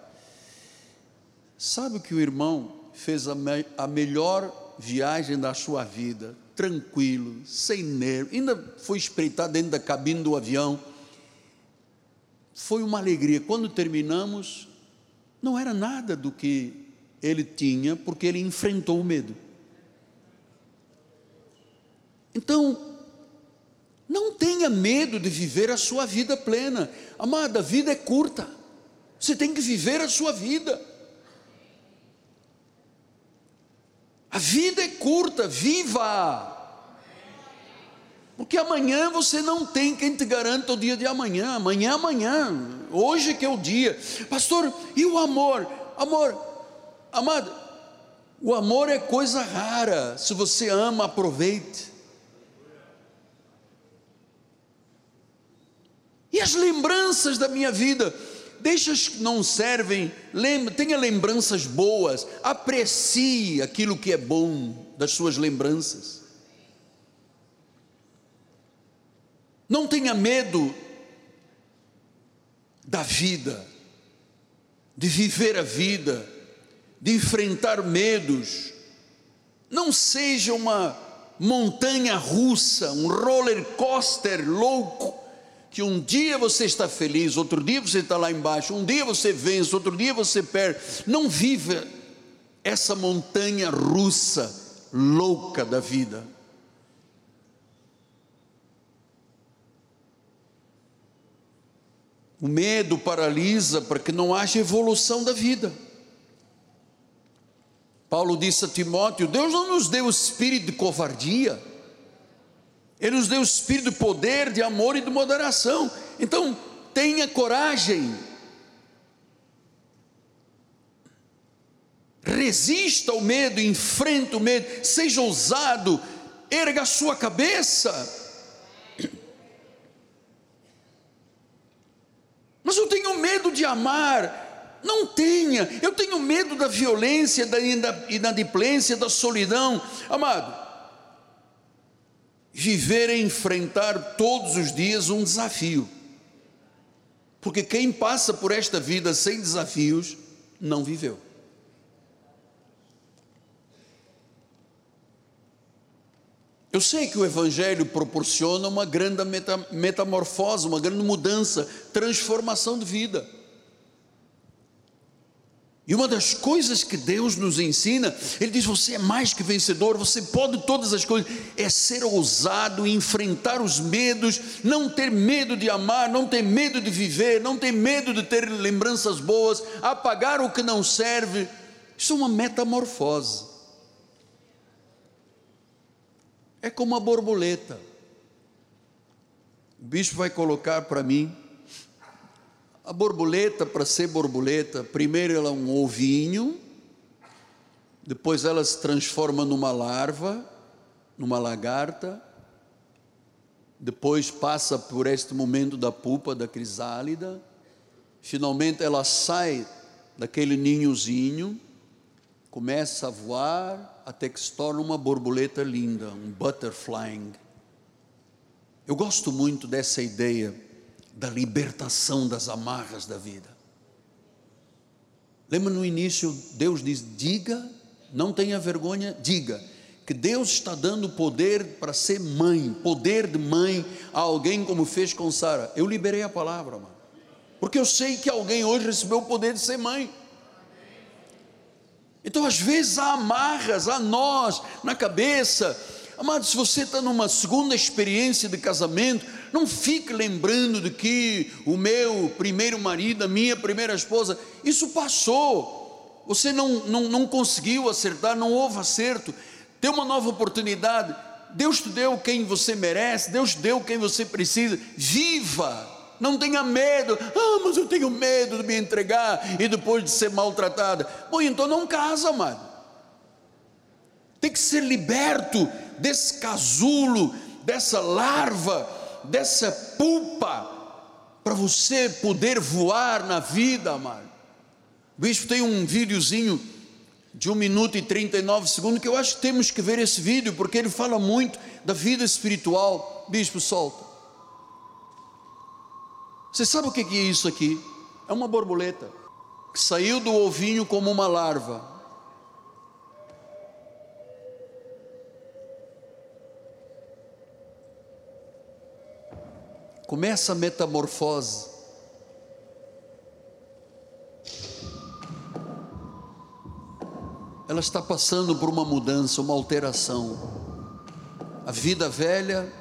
Sabe que o irmão fez a, me, a melhor viagem da sua vida, tranquilo, sem nervo, ainda foi espreitar dentro da cabine do avião. Foi uma alegria. Quando terminamos, não era nada do que ele tinha porque ele enfrentou o medo. Então, não tenha medo de viver a sua vida plena. Amada, a vida é curta. Você tem que viver a sua vida. A vida é curta, viva! Porque amanhã você não tem quem te garanta o dia de amanhã. Amanhã é amanhã. Hoje que é o dia. Pastor, e o amor? Amor, Amado, o amor é coisa rara. Se você ama, aproveite. E as lembranças da minha vida, deixa as que não servem, lembra, tenha lembranças boas, aprecie aquilo que é bom das suas lembranças. Não tenha medo da vida, de viver a vida de enfrentar medos. Não seja uma montanha russa, um roller coaster louco, que um dia você está feliz, outro dia você está lá embaixo, um dia você vence, outro dia você perde. Não viva essa montanha russa louca da vida. O medo paralisa para que não haja evolução da vida. Paulo disse a Timóteo: Deus não nos deu o espírito de covardia, Ele nos deu o espírito de poder, de amor e de moderação. Então, tenha coragem, resista ao medo, enfrenta o medo, seja ousado, erga a sua cabeça. Mas eu tenho medo de amar, não tenha, eu tenho medo da violência, da inadimplência, da solidão. Amado, viver é enfrentar todos os dias um desafio. Porque quem passa por esta vida sem desafios, não viveu. Eu sei que o Evangelho proporciona uma grande metamorfose, uma grande mudança, transformação de vida. E uma das coisas que Deus nos ensina, Ele diz: você é mais que vencedor, você pode todas as coisas, é ser ousado, enfrentar os medos, não ter medo de amar, não ter medo de viver, não ter medo de ter lembranças boas, apagar o que não serve. Isso é uma metamorfose. É como a borboleta. O bicho vai colocar para mim a borboleta, para ser borboleta, primeiro ela é um ovinho, depois ela se transforma numa larva, numa lagarta, depois passa por este momento da pupa, da crisálida, finalmente ela sai daquele ninhozinho, começa a voar até que se torna uma borboleta linda, um butterfly. Eu gosto muito dessa ideia da libertação das amarras da vida. Lembra no início, Deus diz: diga, não tenha vergonha, diga, que Deus está dando poder para ser mãe, poder de mãe a alguém como fez com Sara. Eu liberei a palavra, mano, porque eu sei que alguém hoje recebeu o poder de ser mãe. Então, às vezes, há amarras a nós na cabeça. Amado, se você está numa segunda experiência de casamento, não fique lembrando de que o meu primeiro marido, a minha primeira esposa, isso passou. Você não, não, não conseguiu acertar, não houve acerto. Tem uma nova oportunidade. Deus te deu quem você merece, Deus te deu quem você precisa. Viva! Não tenha medo. Ah, mas eu tenho medo de me entregar e depois de ser maltratada. Bom, então não casa, mano. Tem que ser liberto desse casulo, dessa larva dessa pulpa para você poder voar na vida, amado. Bispo tem um videozinho de 1 minuto e 39 segundos que eu acho que temos que ver esse vídeo porque ele fala muito da vida espiritual. Bispo, solta. Você sabe o que é isso aqui? É uma borboleta que saiu do ovinho como uma larva começa a metamorfose. Ela está passando por uma mudança, uma alteração. A vida velha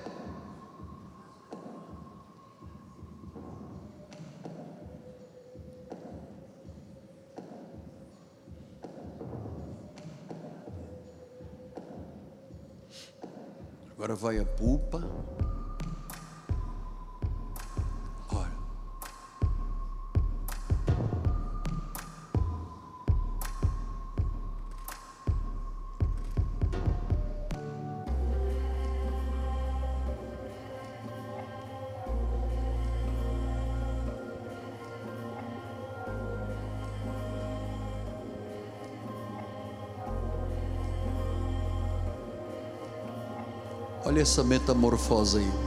Agora vai a pupa. Olha essa metamorfose aí.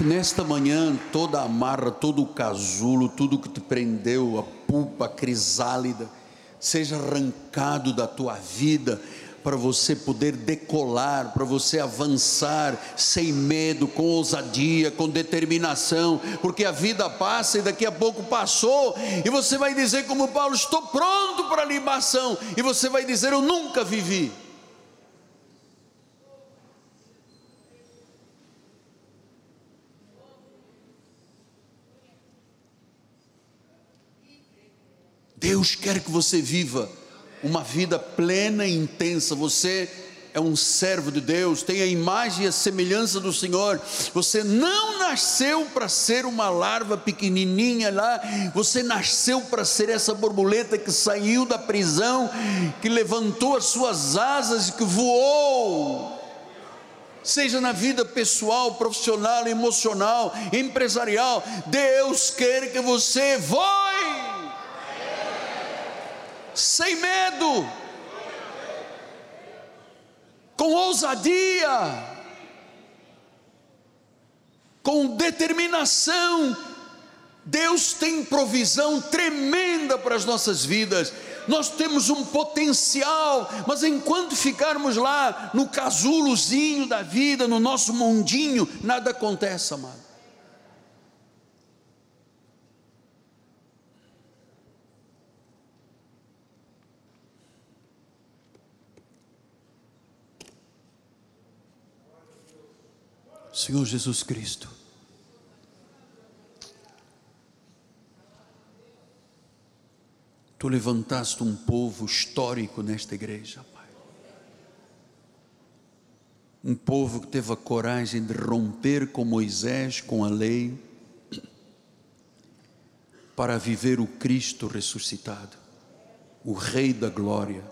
Que nesta manhã toda a amarra, todo o casulo, tudo que te prendeu, a pulpa, a crisálida, seja arrancado da tua vida, para você poder decolar, para você avançar sem medo, com ousadia, com determinação, porque a vida passa e daqui a pouco passou, e você vai dizer, como Paulo: Estou pronto para a libação, e você vai dizer: Eu nunca vivi. Deus quer que você viva uma vida plena e intensa. Você é um servo de Deus, tem a imagem e a semelhança do Senhor. Você não nasceu para ser uma larva pequenininha lá, você nasceu para ser essa borboleta que saiu da prisão, que levantou as suas asas e que voou. Seja na vida pessoal, profissional, emocional, empresarial, Deus quer que você voe sem medo, com ousadia, com determinação. Deus tem provisão tremenda para as nossas vidas. Nós temos um potencial, mas enquanto ficarmos lá no casulozinho da vida, no nosso mundinho, nada acontece, amado. Senhor Jesus Cristo. Tu levantaste um povo histórico nesta igreja, Pai. Um povo que teve a coragem de romper com Moisés, com a lei, para viver o Cristo ressuscitado, o Rei da Glória,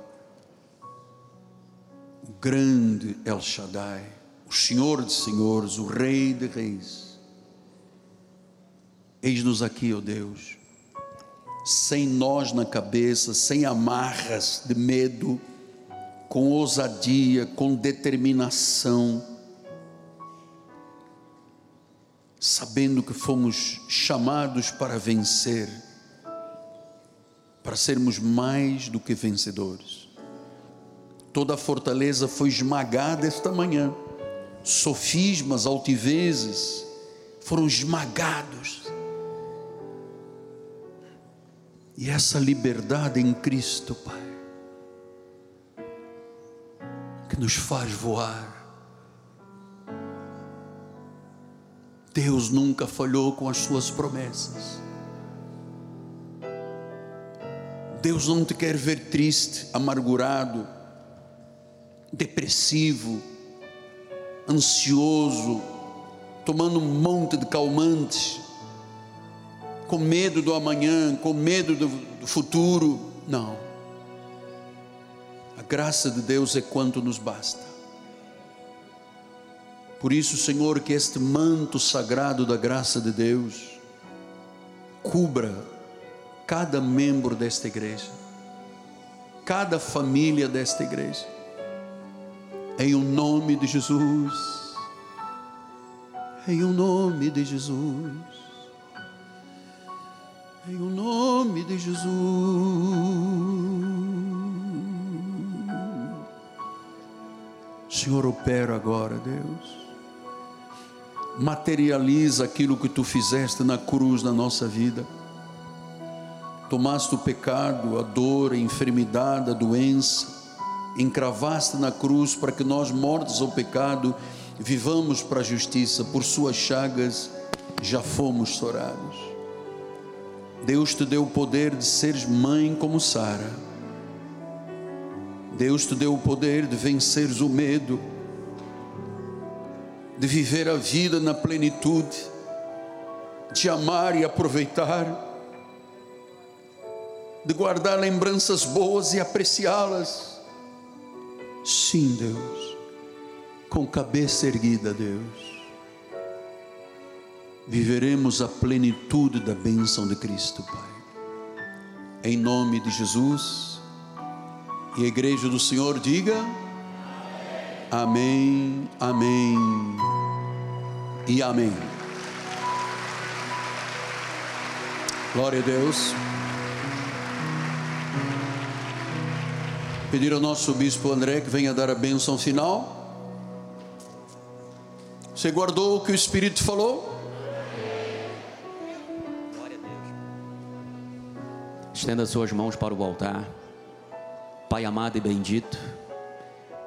o grande El Shaddai o Senhor de Senhores, o Rei de Reis. Eis-nos aqui, ó oh Deus, sem nós na cabeça, sem amarras de medo, com ousadia, com determinação, sabendo que fomos chamados para vencer, para sermos mais do que vencedores. Toda a fortaleza foi esmagada esta manhã sofismas, altivezes, foram esmagados. E essa liberdade em Cristo, Pai, que nos faz voar. Deus nunca falhou com as suas promessas. Deus não te quer ver triste, amargurado, depressivo, ansioso, tomando um monte de calmantes, com medo do amanhã, com medo do, do futuro. Não. A graça de Deus é quanto nos basta. Por isso, Senhor, que este manto sagrado da graça de Deus cubra cada membro desta igreja, cada família desta igreja em o nome de Jesus. Em o nome de Jesus. Em o nome de Jesus. Senhor, opera agora, Deus. Materializa aquilo que tu fizeste na cruz na nossa vida. Tomaste o pecado, a dor, a enfermidade, a doença encravaste na cruz para que nós, mortos ao pecado, vivamos para a justiça, por suas chagas já fomos sorados. Deus te deu o poder de seres mãe como Sara. Deus te deu o poder de venceres o medo, de viver a vida na plenitude, de amar e aproveitar, de guardar lembranças boas e apreciá-las Sim, Deus, com cabeça erguida, Deus, viveremos a plenitude da bênção de Cristo, Pai. Em nome de Jesus, e a igreja do Senhor diga: Amém, Amém e Amém. Glória a Deus. Pedir ao nosso bispo André que venha dar a bênção final. Você guardou o que o Espírito falou? Estenda suas mãos para o altar. Pai amado e bendito,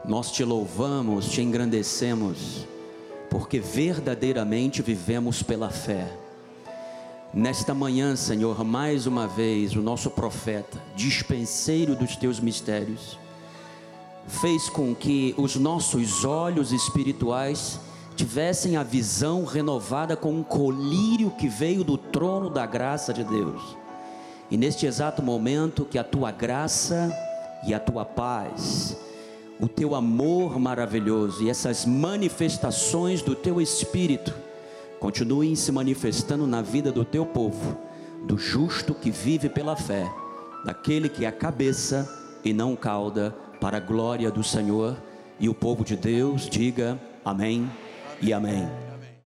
nós te louvamos, te engrandecemos, porque verdadeiramente vivemos pela fé. Nesta manhã, Senhor, mais uma vez, o nosso profeta, dispenseiro dos teus mistérios, fez com que os nossos olhos espirituais tivessem a visão renovada com um colírio que veio do trono da graça de Deus. E neste exato momento, que a tua graça e a tua paz, o teu amor maravilhoso e essas manifestações do teu espírito, continuem se manifestando na vida do teu povo, do justo que vive pela fé, daquele que é a cabeça e não cauda, para a glória do Senhor. E o povo de Deus diga amém e amém.